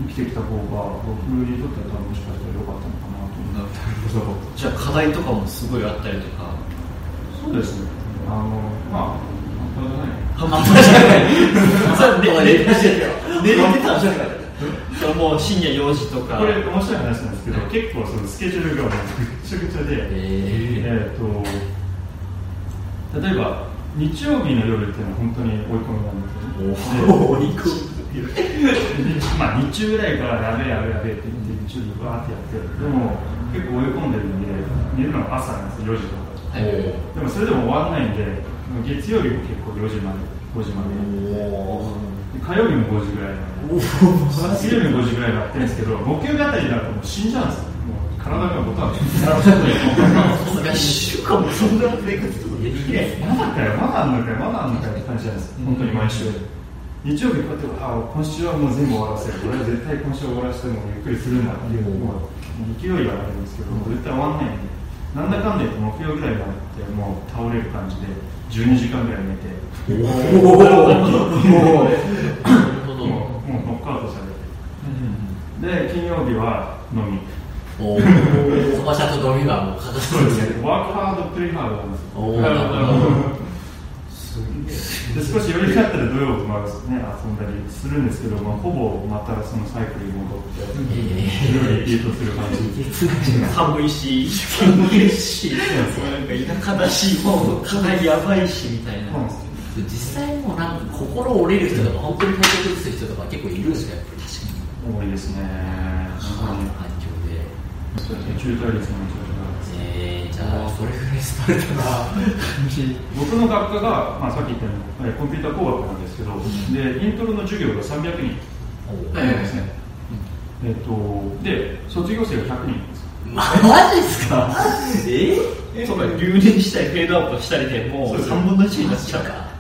S2: 生きてきた方が僕にとってはもしかしたら良かったのかなと思
S1: って。じゃあ課題とかもすごいあったりとか。
S2: そうですね。あのまあ半端じゃない。
S3: 半端じゃない。(laughs) 寝
S1: てたんじゃないもう深夜4時とか。
S2: これ面白い話なんですけど結構そのスケジュールがめちゃくちゃでえっ、ー、と例えば日曜日の夜っていうのは本当に追い込みなんですよ、ね、追い込みまあ日中ぐらいからやべえやべえやべえって言って日曜日バーってやってでも結構追い込んでるんで寝るのが朝なんですよ4時とか。でもそれでも終わらないんで月曜日も結構4時まで。5時まで火曜日も5時ぐらいまで水曜日も5時ぐらいになってるんですけど木曜日あたりになるともう死んじゃうんですよ体がボタン
S1: 1週間もそんな生活
S2: まだかよまだあんのかよまだあんのかよって感じなんです本当に毎週日曜日こうやってあ今週はもう全部終わらせる俺は絶対今週終わらせてもゆっくりするんだっていうもう勢いがあるんですけど。絶対終わんないんでなんだかんだ言って木曜ぐらいになってもう倒れる感じで12時間ぐらい寝ておおもうノックアウトされて。で金曜日は飲み
S3: おそばシャと飲みがもう欠かせないです
S2: ねワークハードプレイハード。なんですおなるほどで少し余裕があったら土曜日も、ね、遊んだりするんですけど、まあ、ほぼまたそのサイクルに戻って、えー、リピートする感じ。
S1: 寒いし。寒いし。なんか田舎だしもうかなりやばいしみたいな、
S3: 実際もなんか心折れる人とか本当に体調崩す人とか結構いるんですかやっぱり。確か
S2: に多いですね
S3: 環境で
S2: 中退率の
S3: えー、じゃあそれぐらいスパルタな (laughs)
S2: 僕の学科が、まあ、さっき言ったようにコンピューター工学なんですけど、うん、でイントロの授業が300人。ですね、うん、えっ、ー、とで卒業生が100人です。
S3: マジですか？え？
S1: ー、そうか留年したりフェードアウトしたりでもう3分の1になっちゃうか。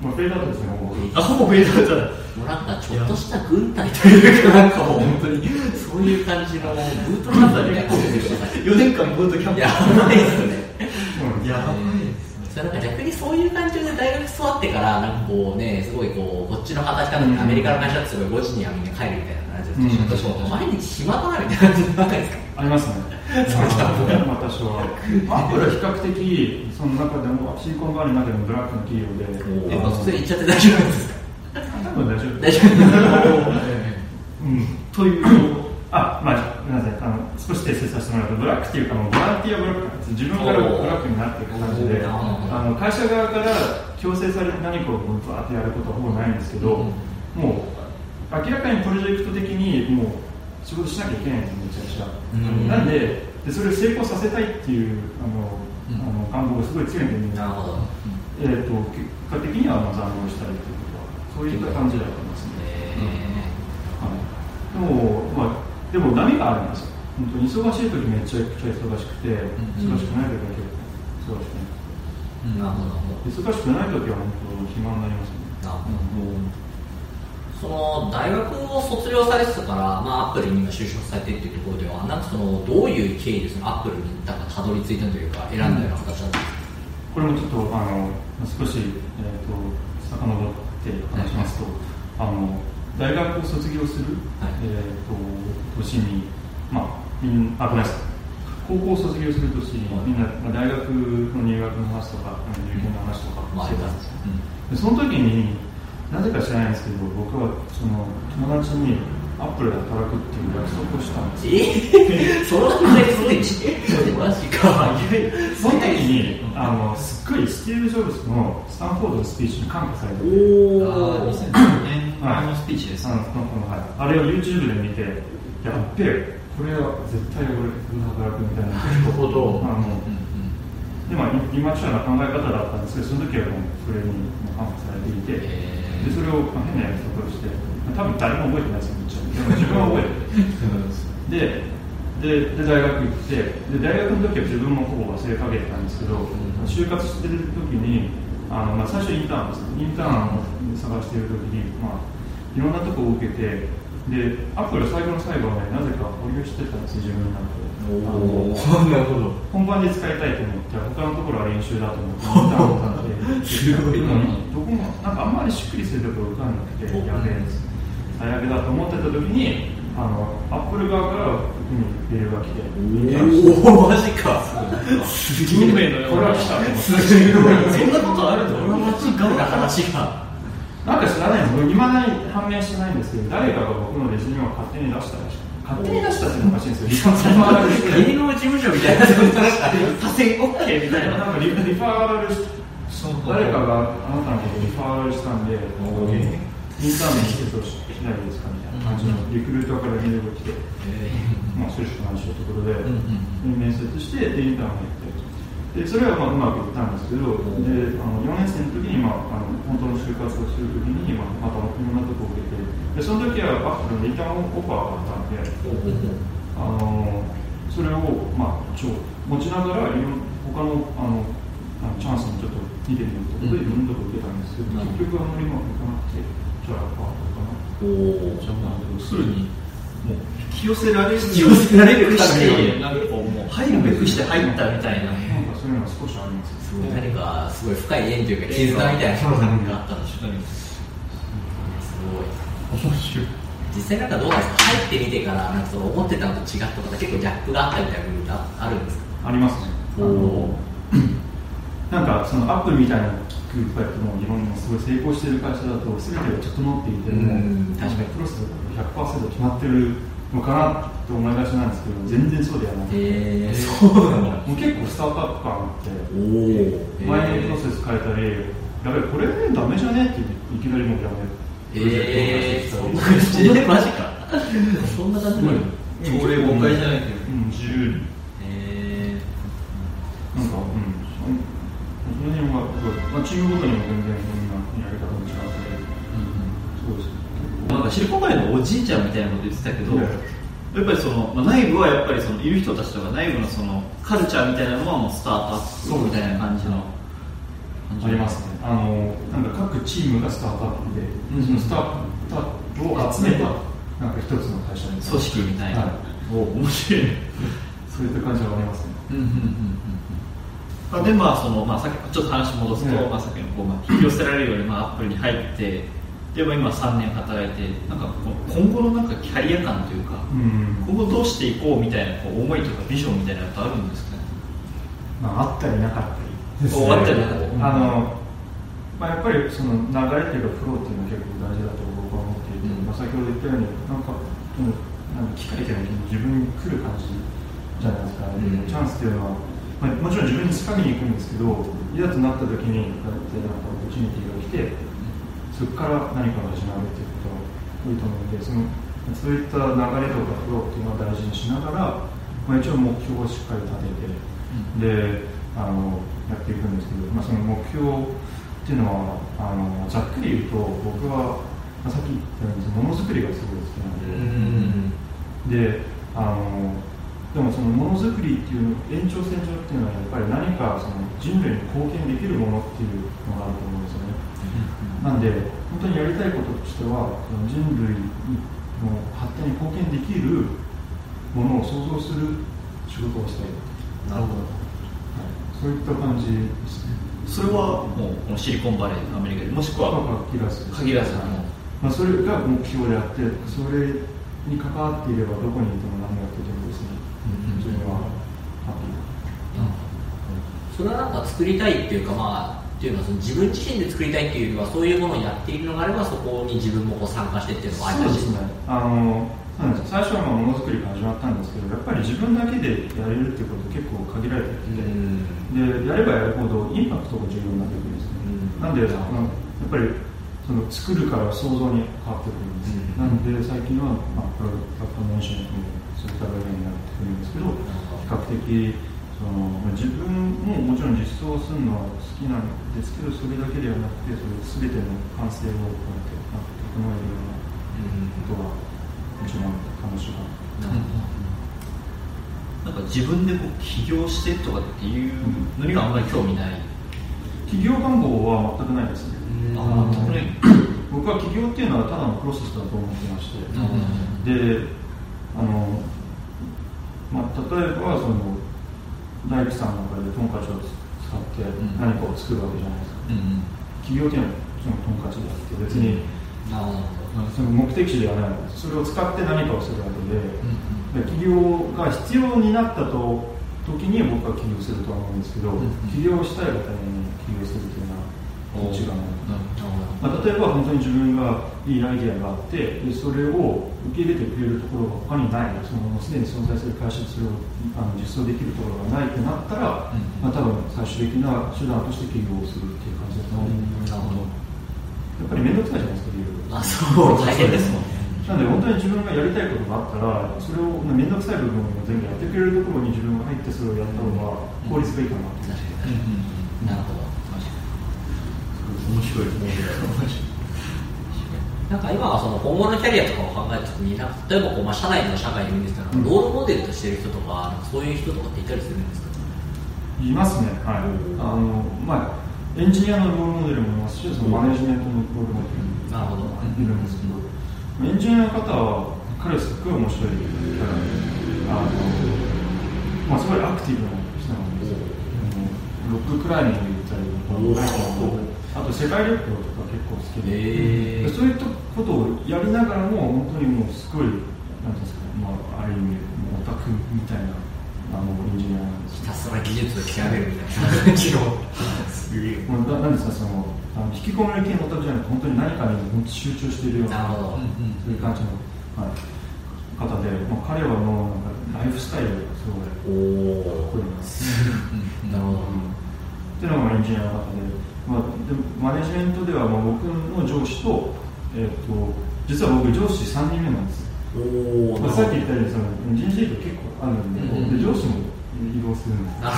S2: もうフェードアウトですね
S1: あほぼフェードアウトだ
S3: もうなんかちょっとした軍隊というかなんかもう本当にそういう感じのブートキャンプみたいな
S1: 4年間ブートキャンプ
S3: やばいですねやばい。それなんか逆にそういう感じで大学座ってからなんかこうねすごいこうこっちの働き方でアメリカの会社ってすごい5時にはみんな帰るみたいな感じで、毎日暇だなみたいな感じじゃないですか
S2: ありますね。私は。アップルは比較的その中でもシリコンバレーの中でもブラックの企業で。
S3: え普通に言っちゃって大丈夫ですか？
S2: 分大丈夫。
S3: 大丈夫。
S2: うん、というあ、まあ、ごめんなさいあの少し訂正させてもらうとブラックっていうかもうボランティアブラックなんです自分からブラックになっていく感じであの会社側から強制されて何かをバーってやることはほぼないんですけど、もう明らかにプロジェクト的にもう仕事しなきゃいけないんですめちゃくちゃ、なんででそれを成功させたいっていうあの、あの願望がすごい強いんでみんな、えーと、結果的には残業したりということはそういった感じだと思いますね、はい、でもまあでも波があるんです。よ本当に忙しい時めっちゃくちゃ忙しくて、忙しくない時は結構忙しくない、なるほど忙しくない時は本当暇になりますね。なるほど。
S3: その大学を卒業されてたから、まあ、アップルに今就職されてっていうところではなんかそのどういう経緯でそのアップルになんかたどり着いたというか選んだような形だったんですか、
S2: これもちょっとあの少し、えーと、遡って話しますと、はい、あの大学を卒業する、はい、えーと、年に、まあ、みんあごめんなさい。高校を卒業する年に、みんな、まあ、大学の入学の話とか入研の話とかしてたんですよ、うん、でその時になぜか知らないんですけど僕はその友達にアップルで働くっていう約束をしたんです
S3: え？ー、(laughs) その段階ですでに (laughs) マジか。
S2: その時にあのすっごいスティーブ・ジョブズのスタンフォードのスピーチに感化されて
S1: おお2010年前のスピーチです、
S2: ね、はい、あれを YouTube で見てやっべえこれは絶対俺働くみたいな。
S3: なるほど。
S2: あの、うんでまあ、今チュアな考え方だったんですけどその時はもうそれに感化されていて、でそれを、まあ、変な約束をして、多分誰も覚えてないですよ。自分は覚えててでで大学行ってで大学の時は自分もほぼ忘れかけてたんですけど、就活してる時にあの、まあ、最初インターンですインターンを探している時に、まあ、いろんなとこを受けてでアップル最後の最後までなぜか保留してたんです自分の中で。
S3: なるほど。
S2: 本番で使いたいと思って他のところは練習だと思ってインターンを買って (laughs) すごいどこもなんかあんまりしっくりするところ受かんなくてやべえです最悪だと思ってた時にあのアップル側からにメールが来
S3: ておおマジか。
S1: すげえ。
S2: これは来た
S1: すごいそんなことあると俺はマジかな話が。
S2: なんか知らないの？いまだに判明してないんですけど誰かが僕のレジュメを勝手に出したらしく勝手に出したっていうのおかしいんですよ。
S3: 芸能事務所みたいな。
S1: 多選 OK みたいな。
S2: なんかリリファーラル誰かがあなたのことをリファーラルしたんで、インターネットしないですかみたいな感じのリクルーターからメールが来て、まあ、それしかないしということで、面接して、インターネットでそれはまあうまくいったんですけど、であの4年生の時に、まあ、あの本当の就活をする時に、まあ、またいろんなところを受けて、でその時はアップルのリターンオファーがあったんで、あのそれを、まあ、持ちながらいろ他のあのチャンスもちょっと見てみるということで、いろんなところ受けたんですけど、結局あんまりうまくいかなくて、じゃあ、あったかな。おじゃあ、
S1: すぐにもう引き寄せられる
S3: 引き寄せられる
S1: して、なんかこう、もう入るべくして入ったみたいななんか。
S2: そういうのが少しあります。すごい
S3: 何かすごい深い縁というか絆みたいなものがあったんでしょうね。すごい。面白い。実際なんかどうなんですか入ってみてからなんかその思ってたのと違ったとか結構ギャップがあったみたいな部分があるんですか
S2: ありますねおお。なんかそのアップルみたいなグループやってもいろんなすごい成功してる会社だと全てが整っていても確かにプロセスが100%決まってるのかなと思いがちなんですけど全然そうではなくて、
S3: えー、そう
S2: もう結構スタートアップ感あって前にプロセス変えたりやべこれダメじゃねっていきなりもうやめ
S3: えー、そんな感じでマジか。そんな感じ
S1: で朝礼誤解じゃないけど、
S2: うん、自由に。
S3: え
S2: ー、なんかうん。その辺は、まあ、チームごとにも全然そんなやり方も違って、うん、そうです
S1: なんかシリコンバレーのおじいちゃんみたいなこと言ってたけど、やっぱりその、まあ、内部はやっぱりそのいる人たちとか内部のそのカルチャーみたいなのはもうスタートアップみたいな感じの。
S2: ありますね。あのなんか各チームがスタートアップで、うん、そのスタートアップを集めたなんか一つの会社みたいな。
S1: 組織みたいな、はい、お面白い。
S2: そういった感じはありますね、うんうんうん
S1: うん、でまあその、まあ、さっきちょっと話戻すと、まあ、さっきのこう、まあ、引き寄せられるように、まあ、アップルに入ってでも今3年働いてなんか今後のなんかキャリア感というか、うん、今後どうしていこうみたいなこう思いとかビジョンみたいなのってあるんですかね、
S2: まあ、あったりなかったり。
S1: ですねあったりなかったり、
S2: あのまあ、やっぱりその流れっていうかフローっていうのは結構大事だと僕は思っていて、うん、まあ、先ほど言ったようになんか、うん、なんか機械的に自分に来る感じじゃないですか、うん、チャンスっていうのは、まあ、もちろん自分につかみに行くんですけどいざとなった時にこうやってなんかオポチュニティが来てそこから何かが始まるっていうことが多いと思うのでそのそういった流れとかフローっていうのを大事にしながら、まあ、一応目標をしっかり立てて、であのやっていくんですけど、まあ、その目標っていうのはあのざっくり言うと僕は、まあ、さっき言ったようにものづくりがすごい好きなんで、であのでもそのものづくりっていう延長線上っていうのはやっぱり何かその人類に貢献できるものっていうのがあると思うんですよね、なんで本当にやりたいこととしてはその人類の発展に貢献できるものを想像する仕事をしたい。
S3: なるほど、
S2: はい、そういった感じですね。
S1: それはもうシリコンバレーアメリカでもしくは
S2: 限らず
S1: 限らず、
S2: まあ、それが目標であってそれに関わっていればどこにいても何をやっててもですね自分はハッピ
S3: ーそれはなんか作りたいっていうかまあっていうのはその自分自身で作りたいっていうよりはそういうものをやっているのがあればそこに自分もこう参加してっていうのもありま
S2: すそうですね。あのそうなんです最初はものづくりが始まったんですけどやっぱり自分だけでやれるっていうこと結構限られていて、でやればやるほどインパクトが重要になってくるんですね、なんであのやっぱりその作るから想像に変わってくるんです、なので最近は、まあ、プロダクトメンションもそういった部分になってくるんですけど比較的その自分ももちろん実装するのは好きなんですけどそれだけではなくてそれ全ての完成をこうやって整えるようなことが一番楽しかった。
S1: なんか自分でこう起業してとかっていうのにはあんまり興味ない、
S2: 企業願望は全くないですね、
S1: あ全くない
S2: 僕は起業っていうのはただのプロセスだと思ってまして、であの、まあ、例えばその大工さんの中でトンカチを使って何かを作るわけじゃないですか、うん企業っていうのはそのトンカチであって別に、その目的地ではないそれを使って何かをするわけで,、で企業が必要になったと時に僕は起業するとは思うんですけど、起業したいがために起業するというのは違うまあ、例えば本当に自分がいいアイデアがあってでそれを受け入れてくれるところが他にないそのすでに存在する会社でそれをあの実装できるところがないってなったら、うん、まあ、多分最終的な手段として起業するっていう感じだと思うんなるほどやっぱり面倒くさいじゃないですか
S3: あそう大変ですもんね。
S2: なんで本当に自分がやりたいことがあったらそれを面倒くさい部分を全部やってくれるところに自分が入ってそれをやった方が効率がいいかなと、
S3: うん、なるほど
S1: 面白い。面白い
S3: なんか今はその今後のキャリアとかを考えたときに、なんか例えばこう、まあ、社内の社会にいるんですけど、ロールモデルとしてる人とか、なんかそういう人とかっていたりするんですか？
S2: いますね、はい。あのまあ、エンジニアのロールモデルもいますし、そのマネジメントのロールモデルもなるほど。いるんですけど、エンジニアの方は、彼すごい面白いキャラで、あのまあ、すごいアクティブな人なんですよ。ロッククライミング行ったりとか、あと世界旅行とか結構好きで、えー、そういったことをやりながらも本当にもうすごいなんですか、まあ、ある意味オタクみたいなあのエンジニアなんです
S3: ひたすら技術を極めるみたいな感じの
S2: すげえ。もうなんですかそのあの引き込まれ系のオタクじゃなくて本当に何かに本当集中しているようなそういう感じの、はい、方で、まあ、彼はもうなんかライフスタイルがすごいかっこいいな
S3: なるほど、うん、(laughs)
S2: っていうのがエンジニアの方でまあ、でマネジメントではまあ僕の上司と,、えーと、実は僕上司3人目なんです。お、まあ、さっき言ったようにその人事異動結構あるんでうん、で上司も移動するんです。な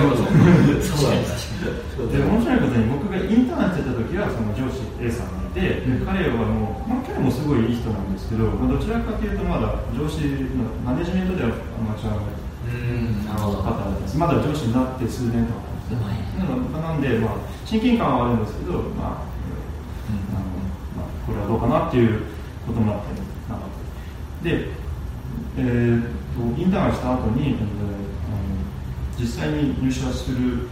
S2: るほど (laughs) そうなんで面白いことに僕がインターンやってた時はその上司 A さんがいて、で彼はもう、まあ、彼もすごいいい人なんですけど、まあ、どちらかというとまだ上司のマネジメントではアマチュアの方だったんです。まだ上司になって数年とかなんで、まあ、親近感はあるんですけど、まあ、うんあのまあ、これはどうかなっていうこともあってなかったで、えーと、インターンした後に、えー、あの実際に入社する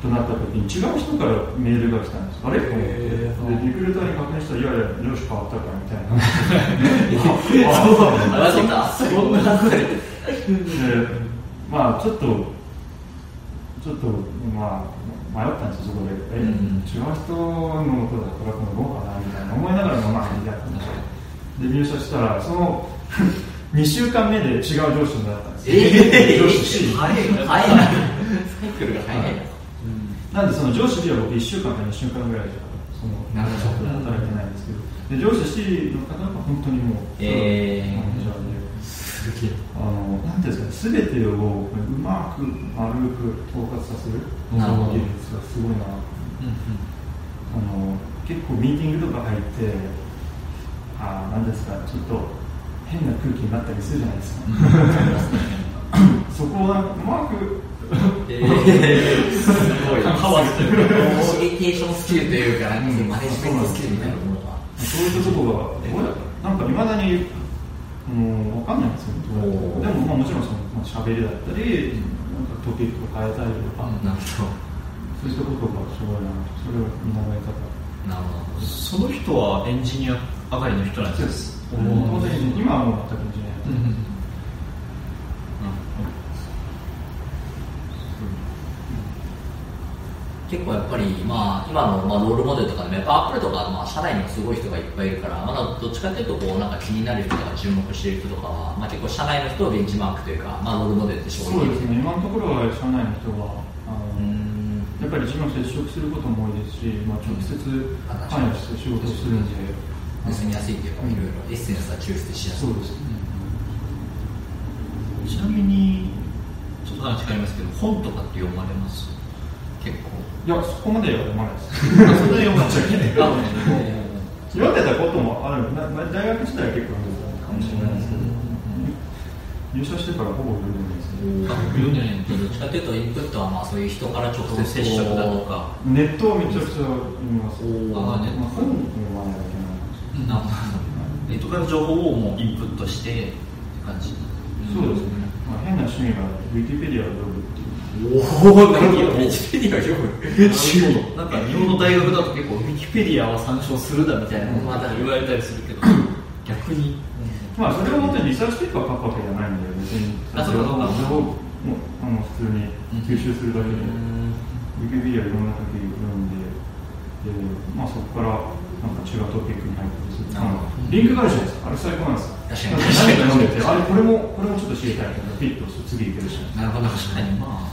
S2: となった時に違う人からメールが来たんです。あれ？と思ってでリクルーターに確認したらいやいや上司変わったからみたいなあそうなんだそんなでまあちょっとちょっと、まあ、迷ったんですよ、そこで。え、うん、違う人のことだからこのどうかなみたいな思いながらも、まあ、やったんですよ。で、入社したら、その (laughs) 2週間目で違う上司になったんですよ。えー、上司 C。早い。早い。サイクルが早い。なんで、その上司 B は僕1週間か2週間ぐらいしか、その、なるほど。働いてないんですけど、で上司 C の方は本当にもう、えー。あのなんていうんですかね、すべてをうまく丸く統括させる。技術がすごいな、うんうん、あの結構ミーティングとか入ってあなんですかちょっと変な空気になったりするじゃないですか。(laughs) そこはうまく
S3: えー、すごい。
S1: ハワーというか
S3: コミュニケーションスキルというか、なんかそういうマネジメントスキルみたいなものが。
S2: そういったところがなんかいまだにもう分かんないんですよ。どうやって。でもまあもちろんそのまあ喋りだったり、なんかトピックを変えたりとか、
S3: なるほ
S2: そういったことがすごいなそれを見習い方。
S3: ど。なるほど。
S1: その人はエンジニア上がりの人なんですか？
S2: 当然今はもう全くじゃない、
S3: 結構やっぱり、まあ、今の、まあ、ロールモデルとかでもやっぱアップルとか、まあ、社内にもすごい人がいっぱいいるから、まだどっちかっていうとこうなんか気になる人とか注目している人とかは、まあ、結構社内の人をベンチマークというか、まあ、ロールモデルって
S2: そうですね。今のところは社内の人はやっぱり自分は接触することも多いですし、まあ、直接関与して仕事をするんで、
S3: 盗みやすいっていうか、いろいろエッセンスは抽出しやすい。
S2: そうですね、
S1: ちなみにちょっと話変わりますけど本とかって読まれます？結構。
S2: いやそこまでは読まないです。(laughs)
S1: そんな読まない。あ
S2: 読んでたこともある。なな大学時代は結構読んでたかもしれないですけど、入社してからほぼ読んでないですね。
S1: あ読んでないん
S3: どっちかというとインプットはまあそういう人から直接
S1: 接触だとか。
S2: ネットはめちゃくちゃ読みます。
S3: おー
S1: あね
S2: まあ、本読まないだけなんです
S1: なネットから情報をもうインプットしてって感じ。
S2: そうですね、まあ、変な趣味がウィキペディアを読むって
S3: おお何をウィキペディア読む
S1: なんか日本の大学だと結構ウィキペディアは参照するだみたいな
S3: まだ
S1: 言われたりするけど。逆に。
S2: まあそれは本当にリサーチペーパー書くわけじゃないんで別に
S1: あそうか。そうか
S2: 情報をもうあの普通に吸収するだけで、ウィキペディアいろんな時読んで。で、まあ、そこからなんか違うトピックに入ったりするリンクがあるじゃないですか。あれ最高なんです。よ
S3: 確かに。
S2: 何か読んでてあれこれもこれもちょっと知りたいからピッと次いけるし
S3: なるほど確かに。
S1: まあ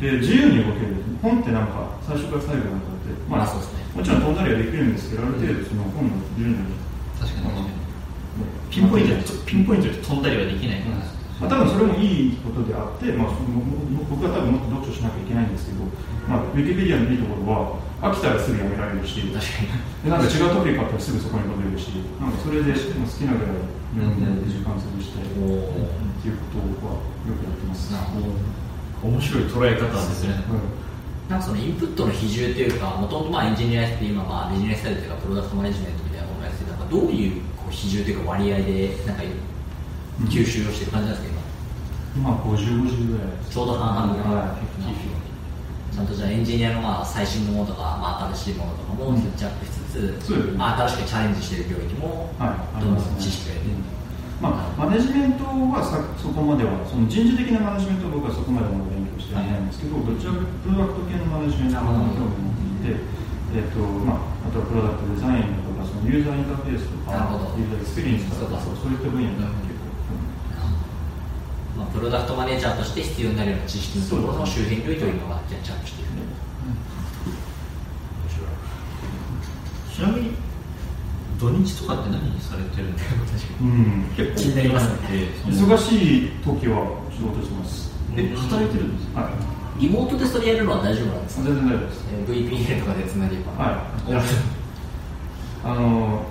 S2: で自由に動ける。本ってなんか最初から最後まであって、
S3: まあそうですね。
S2: もちろん飛んだりはできるんですけどある程度その本の順序に。
S1: 確かに。ピンポイントでピンポイントで飛んだりはできない。から、
S2: まあ、多分それもいいことであって、まあ、僕は多分もっと読書しなきゃいけないんですけど、まあ、ウィキペディアのいいところは飽きたらすぐやめられるし
S3: 確かに。
S2: でなんか違うトピックあったらすぐそこに飛べるしなんかそれでまあ好きなぐらい読んで時間潰してって
S3: お
S2: いうことはよくやってます。
S3: なるほど
S1: 面白い捉え方ですね。
S2: うん。
S3: なんかそのインプットの比重というか、もともとまあエンジニアって今まあビジネススタイルというかプロダクトマネジメントみたいなものをやってて、なんかどういうこう比重というか割合でなんか吸収をしてる感じなんですか今？
S2: 今50、50ぐらい。です
S3: ちょうど半々ぐらい。
S2: はい
S3: ちゃんとじゃあエンジニアのまあ最新のものとか、まあ、新しいものとかもジャップしつつ、
S2: そうですね。
S3: まあ、新しくチャレンジしている領域もどんどん知識が得て
S2: まあ、マネジメントはさそこまではその人事的なマネジメントは僕はそこまでまだ勉強していないんですけど、どちらかというとプロダクト系のマネジメントが興味を持っていて、えっとまあ、あとはプロダクトデザインとかそのユーザーインターフェースとかユーザーエクスペリエンスとか
S3: そうか。
S2: そういった分野が結構。
S3: まあ、プロダクトマネージャーとして必要になるような知識のところの周辺領域というのがキャッチアップしている、
S1: ちなみに土日とかって何されてるんですか
S2: うん、
S1: 結構。
S3: 気になりますね
S1: えその
S2: 忙しい時は仕事してます。
S1: え働いてるんですか？
S2: はい、
S3: リモートでそれやるのは大丈夫なんですか？
S2: 全然大丈夫です。
S3: えー VPN とかでつなげば
S2: はい。
S3: お
S2: あの、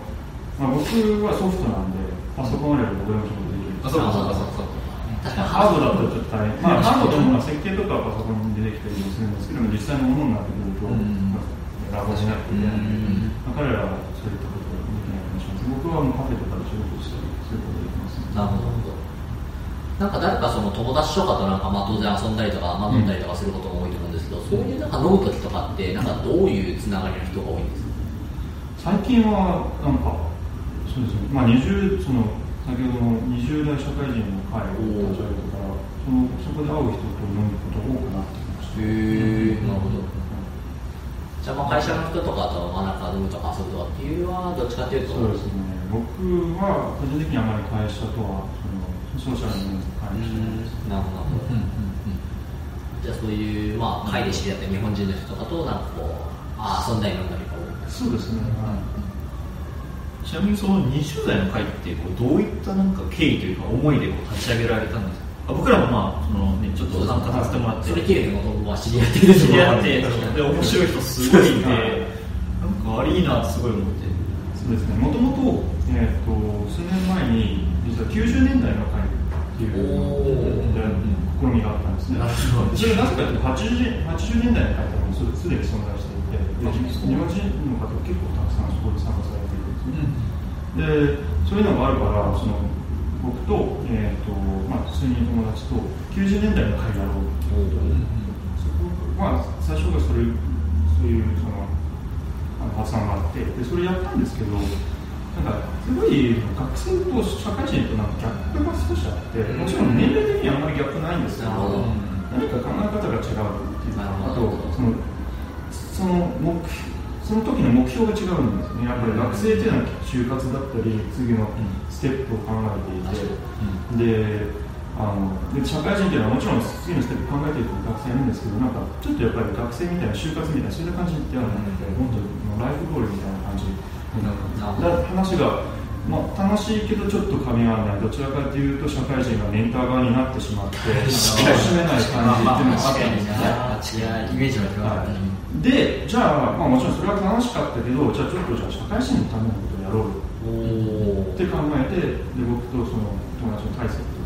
S2: まあ、僕はソフトなんで、パソコンあればどこでも仕事できる。
S1: あそうかそうかそうか。
S3: 確かに。
S2: ハードだとちょっと大変。まあ、ハードでもまあ設計とかはパソコンでできたりもするんですけども、実際のものになってくると、ラボになってまあ、彼らはそういったこ僕はもうカフェとかで仕事したり、そういうことできます、
S3: なるほど。なんか誰かその友達とかとなんかまあ当然遊んだりとか、まあ、飲んだりとかすることも多いと思うんですけど、そういうなんか飲む時とかってなんかどういうつながりの人が多いんですか？
S2: 最近はなんかそうですね。まあ20その先ほどの20代社会人の会を立ち上げてからそのそこで会う人と飲むことが多くなってきました。
S3: へえなるほどじゃあまあ会社の人とかとまあなんか飲むとか遊ぶとかっていうのはどっちかというと。
S2: そうですね。僕は個人的にあまり会社とはそのソーシャルに関してない
S3: なるほどなるほど、じゃあそういうまあ会で知り合った日本人の人とかとなんかこうあ遊んだり飲んだりが多い
S2: そうですね、
S1: ちなみにその20代の会ってこうどういったなんか経緯というか思いでこう立ち上げられたんですか？あ僕らもまあその、ね、ちょっと参加させてもらって。
S3: それ経由でもともとは知り合ってる
S1: 知り合って
S3: 確
S1: で面白い人すごいいてなんかあれいいなってすごい思って。
S2: そうですね。もともと,、えー、と数年前に実は90年代の会っていうのを
S3: おー
S2: やそれなぜかというと80 80年代に入ったらもうすでに存在していてで日本人の方結構たくさんそこで参加されているんですね、でそういうのがあるからその僕と,、えーとまあ、数人友達と90年代の会やろうっていうことで、そこまあ、最初がそれそういうその発散があってでそれやったんですけどなんかすごい学生と社会人となんかギャップが少しあってもちろん年齢的にはあんまりギャップないんですけど何か考え方が違うっていうあとそのその目その時の目標が違うんですね。やっぱり学生っていうのは就活だったり次のステップを考えていて、であので社会人っていうのはもちろん次のステップ考えている学生いるんですけどなんかちょっとやっぱり学生みたいな就活みたいなそういう感じではなくてもっとライフゴールみたいな感じだ話が、まあ、楽しいけどちょっと噛み合わないどちらかというと社会人がメンター側になってしまって楽しめない感じっていうのがあったんですね、
S3: イメージが違う
S2: でじゃあ、まあ、もちろんそれは楽しかったけどじゃあちょっとじゃあ社会人のためのことをやろうよって考えてで僕とその友達の大勢と,、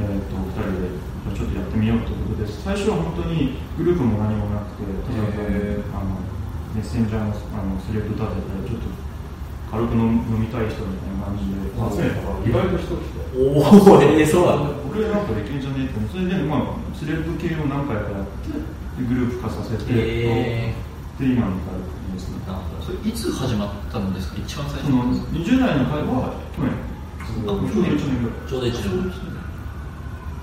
S2: えー、と2人でちょっとやってみようということで最初は本当にグループも何もなくてただあのメッセンジャーのあのスレッド立ててちょっと軽く飲飲みたい人みたいな感じで集めたら意外と人来て
S3: おおえー、そうなんだ
S2: これなんかできんじゃねえってそれで、まあ、スレッド系を何回かやってグループ化させて、
S3: え
S2: ー、で今に至るですね
S1: それいつ始まったんですか？一番最初
S2: その20代の会は去年。ちょうど1年ぐらい
S3: ちょうど1年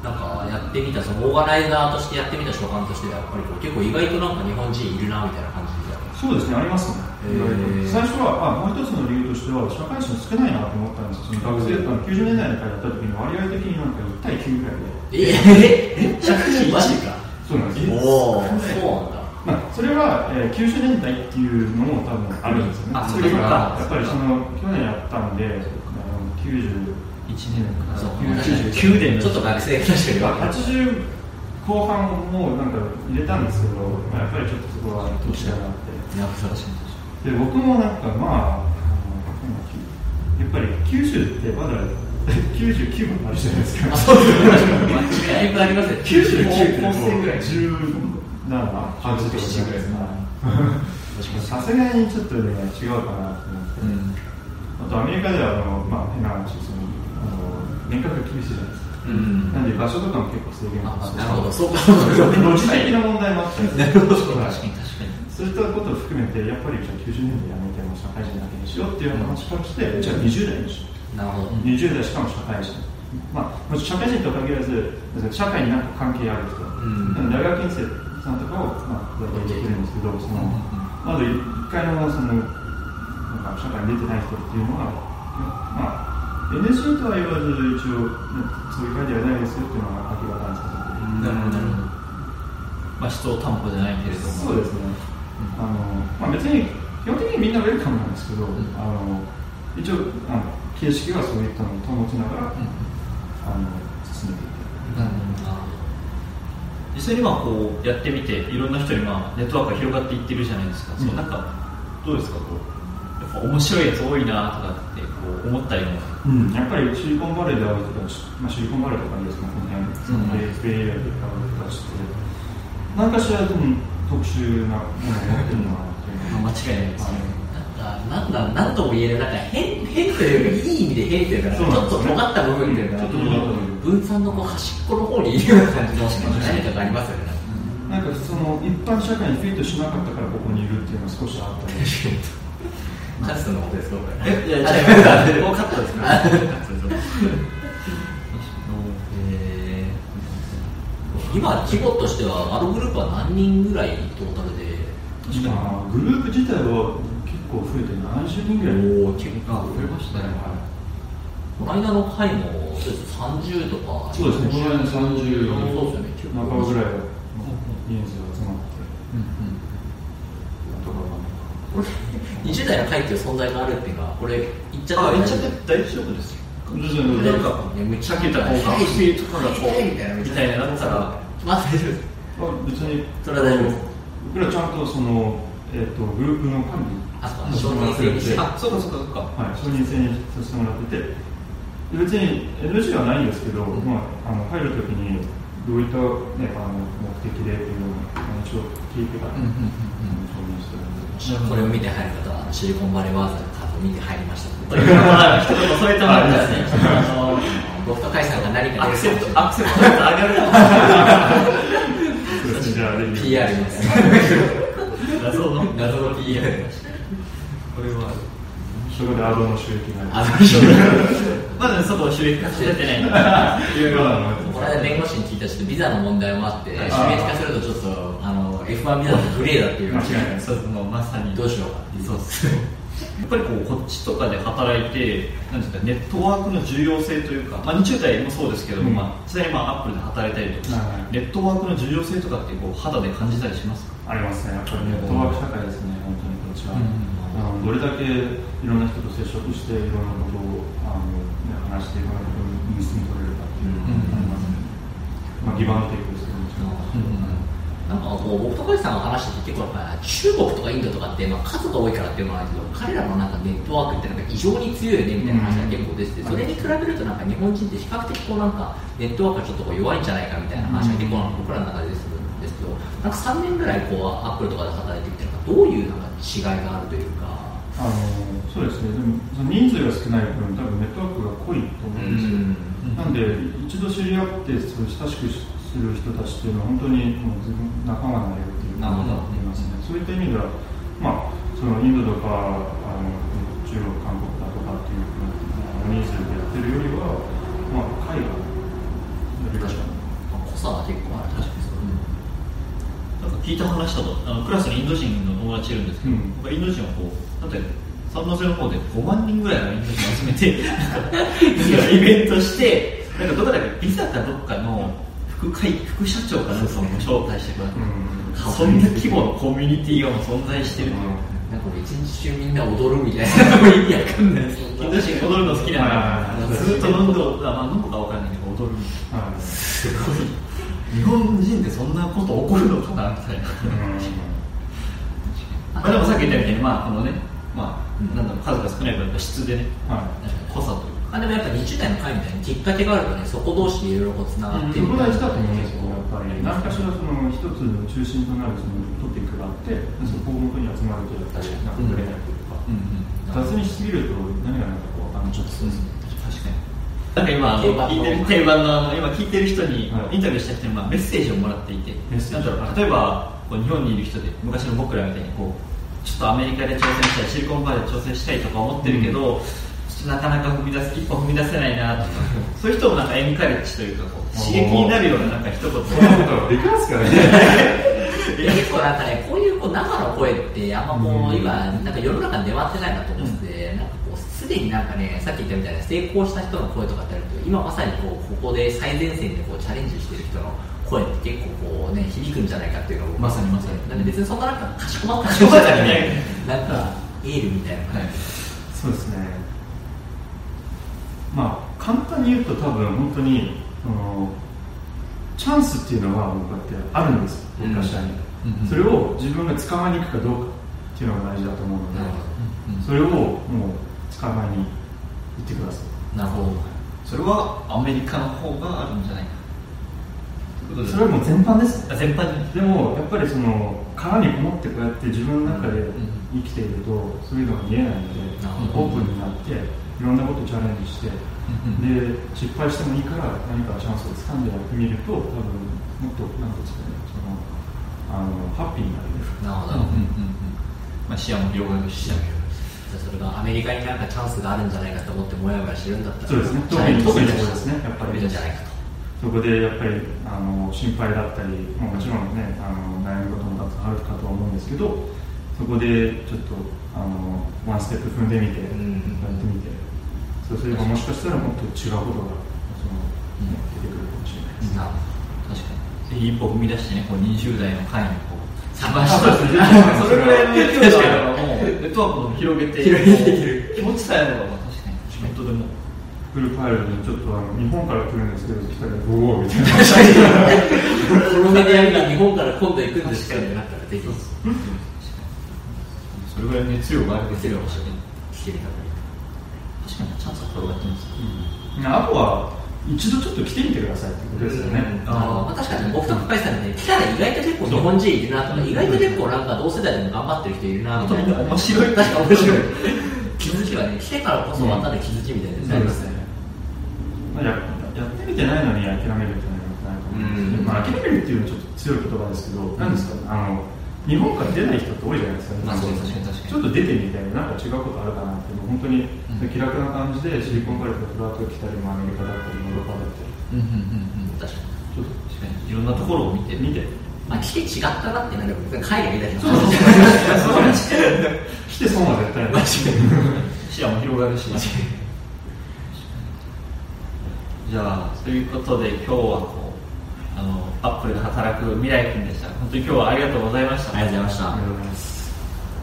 S3: なんかやってみたそのオーガナイザーとしてやってみた所感としてやっぱりこう結構意外となんか日本人いるなみたいな感じで。
S2: そうですね。ありますね、
S3: えー、
S2: 最初はあもう一つの理由としては社会人少ないなと思ったんですその学生、うん、90年代の会やった時に割合的になんか1対9ぐらい
S3: でええ社会人マジか。
S2: そうなんです。
S3: おおそうなんだ
S2: まあ、それは、えー、90年代っていうのも多分あるんですよね。
S3: あ
S2: それがやっぱりその去年やったんで、91年
S3: から
S2: 99年
S3: ちょっと学生確かに
S2: 80後半もなんか入れたんですけど、まあ、やっぱりちょっとそこは年がなって。
S3: や確か
S2: で僕もなんかまあやっぱり九州ってまだ (laughs) 99もあるじゃないですか。
S3: そうですね。だ (laughs) いぶありますね。
S2: 99って
S3: 高校生ぐらい。
S2: 17、8とかじゃないですか。さすがにちょっとね、違うかなと思って。あとアメリカではあの、まあ、変な話、その、あの、年間が厳しいじゃないですか。
S3: うん。
S2: なんで場所とかも結構制限があ。
S3: なるほど、そうか。
S2: ロジ的な問題もあったり
S3: なるほど、
S2: はい
S3: 確かに確かに。
S2: そういったことを含めて、やっぱりじゃあ90年代やめても社会人だけにしようっていう話からして、じゃあ20代にしよう。
S3: なるほど。
S2: 20代しかも社会人、まあ、社会人とは限らず社会になんか関係ある人、
S3: ん
S2: 大学院生さんとかを、まあ、大体できるんですけどその、まず一回もそのなんか社会に出てない人っていうのは、まあ、NSC とは言わず一応、そういう会ではないですよっていうのが明らかにさせて
S1: なるほどなるほどまあ人を担保じゃないけれども
S2: そうですね、あのまあ、別に基本的にみんなウェルカムなんですけど、あの一応あの形式はそういったのを保ちながら、あの進めていく。
S1: なるほど実際にまあこうやってみていろんな人にまあネットワークが広がっていってるじゃないですか、
S2: うん。
S1: そうなんかどうですかこう。やっぱ面白いやつ多いなとかってこう思ったりも。
S2: うん、やっぱりシリコンバレーで会う人たち、まあ、シリコンバレーとかですね、この辺、そのベイベイエリアで会う人たちって、何かしら多分特殊なものを持ってるのかなっていう。のは
S1: 間違いないですね
S3: か、なんだ、なんとも言える、なんか変、変というか、いい意味で変というか、ちょっと尖った部分というか、
S2: 分。
S3: 分散のこう端っこの方にいるような感じの何かがありますよね。
S2: なんかその一般社会にフィットしなかったからここにいるっていうのは少しあった。り
S3: カツのことですか、これ。
S1: えいやいやもうカットですかカットです
S3: えー今、規模としては、あのグループは何人ぐらいトータルで
S1: 確かに
S2: まあ、グループ自体は結構増えて70人ぐらい。
S3: 結構。増えましたね。この間の回も、そうです30とか。
S2: そうですねこの間30
S3: そうですよね、
S2: 半ばぐらい人数が集まって。とか
S3: これ20代の会っていう存在があるっていうのは、これ、言っちゃって
S1: あ言っちゃって大丈夫ですよなんかさっき言ったが
S3: みたいな
S1: ったら
S3: まあ大丈夫です。
S2: あ別に
S3: それは大丈夫です。
S2: 僕らちゃんとその、えー、とグループの管理
S3: あ承認制にして。
S1: あそうかそうかそうか。
S2: はい、承認制にさせてもらってて。で別に NG はないんですけど、まあ、あの入るときにどういった、ね、あの目的でというような話を聞いてから、うんうんうん、承認してる
S3: んで。これを見て入る方はシリコンバレーワーズのカードを見て入りました。
S1: とい。う一言添えたまですね。
S3: 僕と甲斐さんが何か
S1: アクセプトアクセプト (laughs) 上がる。
S3: じゃあ PR みたいな謎の。PR
S1: これは
S2: そこでアドの収益
S1: があるまだそこ収益化されてない
S3: この間弁護士に聞いたちょっとビザの問題もあって収益化するとちょっとあの F1 ビザとグレーだっていう間違いそうもうまさにどうしようかそうです
S1: やっぱりこうこっちとかで働いてなんですかネットワークの重要性というか、まあ、日中大もそうですけど、うん、まあ、実際にまあアップルで働いたりとか、ネットワークの重要性とかってこう肌で感じたりしますか
S2: ありますねやっぱりネットワーク社会ですね本当にこっちは、うんあのどれだけいろんな人と接触していろんなことをあの、ね、話していろんなことに盗み取れるかっていうのがありますね、まあ、ギバンテイクですけどもちろん、
S3: なんかこう僕とカジさんが話してて結構やっぱ中国とかインドとかって、まあ、数が多いからっていうのはあるけど彼らのなんかネットワークってなんか異常に強いよねみたいな話が結構出ててそれに比べるとなんか日本人って比較的こうなんかネットワークがちょっとこう弱いんじゃないかみたいな話が結構僕らの中ででするんですけどなんか3年ぐらいこうアップルとかで働いてみてどういうなんか違いがあるというか。
S2: あのそうですね。でもその人数が少ない分多分ネットワークが濃いと思うんですよ、なんで一度知り合ってそ親しくする人たちっていうのは本当にもう自分仲間になれるっていうことだと思いますね。そういった意味ではまあそのインドとかあの中国韓国だとかっていう人数でやってるよりはまあ海外よりは
S3: 濃さは結構ある。確かに
S1: なんか聞いた話だとあのクラスにインド人の友達いるんですけど、うん、インド人はこう例えば三ノ瀬の方で5万人ぐらいのインド人集めてイベントしてなんかどこだかビザかどっかの副会副社長かなんかも招待してください、そんな規模のコミュニティがも存在してる、う。ん。
S3: なんか一日中みんな踊るみたいな。意味わかんない
S1: インド人踊るの好きなんだ。ずっと飲んまあ、飲むかわかんないけど踊るみたいな。すごい日本人でそんなこと起こるのかなみたいな、まあ、でもさっき言ったように、まあこのねまあ、なんだろう数が少ない分質でね、はい、濃さという
S3: か。あでもやっぱ20代の会みたいにきっかけがあるとねそこ同士でいろいろつながって
S2: る、うん、そこ大事だと思うんですよやっぱり何かしらその一つの中心となるそのトピックがあってそこを元に集まるとやっぱりなんかぶれないというか、うんうん、雑にしすぎると何が何かこうあのちょっとそうですね
S1: なんか今 (laughs) 聞いてる？定番の今聞いてる人にインタビューした人にまあメッセージをもらっていて、なんだろう例えばこう日本にいる人で昔の僕らみたいにこうちょっとアメリカで挑戦したいシリコンバレーで挑戦したいとか思ってるけど、うん、なかなか踏み出す一歩踏み出せないなとか。そういう人もなんかエンカレッジというかこう刺激になるようななんか一言。そんな
S2: ことできますかね。(laughs)
S3: 結構なんかねこういうこう生の声ってあんまもう今なんか世の中に出回ってないなと思って、うん、なんかすでになんかねさっき言ったみたいな成功した人の声とかってあると今まさにこうここで最前線でこうチャレンジしてる人の声って結構こうね響くんじゃないかっていうのを
S1: まさにまさに。
S3: なんで別にそんななんかかしこまったかしこまったね (laughs) なんかエールみたいな、はい、
S2: そうですね。まあ簡単に言うと多分本当にあのチャンスっていうのはこうやってあるんです。昔はに、うん、それを自分が捕まえに行くかどうかっていうのが大事だと思うので、それをもう捕まえに行ってくださ
S3: い。なるほど。
S1: それはアメリカの方があるんじゃないか。
S2: それはもう全般です。
S1: 全般
S2: でもやっぱりその殻にこもってこうやって自分の中で生きていると、そういうのが見えないので、オープンになっていろんなことチャレンジして、で失敗してもいいから何かチャンスをつかんでやってみると多分もっと何ですかねそのあのハッピーになれる。
S3: なるほど、うんうんうん
S1: まあ、視野も広がるし
S3: それがアメリカになんかチャンスがあるんじゃないかと思ってもやもやしてるんだったら
S2: そうですね。特に特にそうですね。やっぱり。
S3: じゃないかと。
S2: そこでやっぱりあの心配だったり、まあ、もちろんねあの悩むこともたくさんあるかと思うんですけどそこでちょっとあのワンステップ踏んでみて、やってみて。そうすればもしかしたらもっと違うことがその、ね、出てくるかもしれないです、ね、
S1: 確かに。一歩踏み出してねこう20代の会にこう
S3: 探したそ
S1: れぐらいの勢いがあればもうネットワークを広げて広げていける。気持ちさえあれば確かに仕事でも。
S2: フルファイルにちょっとあの日本から来るんですけど来たらおおみたいな。
S3: このメディアに日本から今度行くんですかってなったらぜひ
S1: それぐらい熱量がある
S3: 熱量がある。
S1: 確かにチャンスは転がってます、
S2: うん、あとは一度ちょっと来てみてくださいってことですよね、
S3: うん、あまあ、確かに僕と深井さんで、来たら意外と結構日本人いるなとか、意外と結構なんか同世代でも頑張ってる人いるなみたいな。
S1: 面白い。(laughs)
S3: 確か面白い。気づきはね、来てからこそまたね、気づきみたいな、
S2: そうですね。まあ、ややってみてないのに諦めるっていうのはないかもしれない、まあ、諦めるっていうのはちょっと強い言葉ですけど、うん、なんですか、あの日本から出ない人って多いじゃないですか、
S3: まあ、そう
S2: ですねちょっと出てみたいな、なんか違うことあるかなって、もう本当に気楽な感じで、シリコンバレーとフラット来たり、アメリカだったり、ヨーロッパだったり、
S3: うんうんうん、確かに。
S1: ちょっと確かにいろんなところを見て、
S2: 見て。
S3: まあ、来て違ったなってなれば、海外いたりと
S2: か。(laughs) 来て損は絶対ない。
S1: 視野も広がるし。じゃあ、ということで、今日はこう、あの、アップルで働く未来君でした。本当に今日はありがとうございました。
S3: ありがとうございました。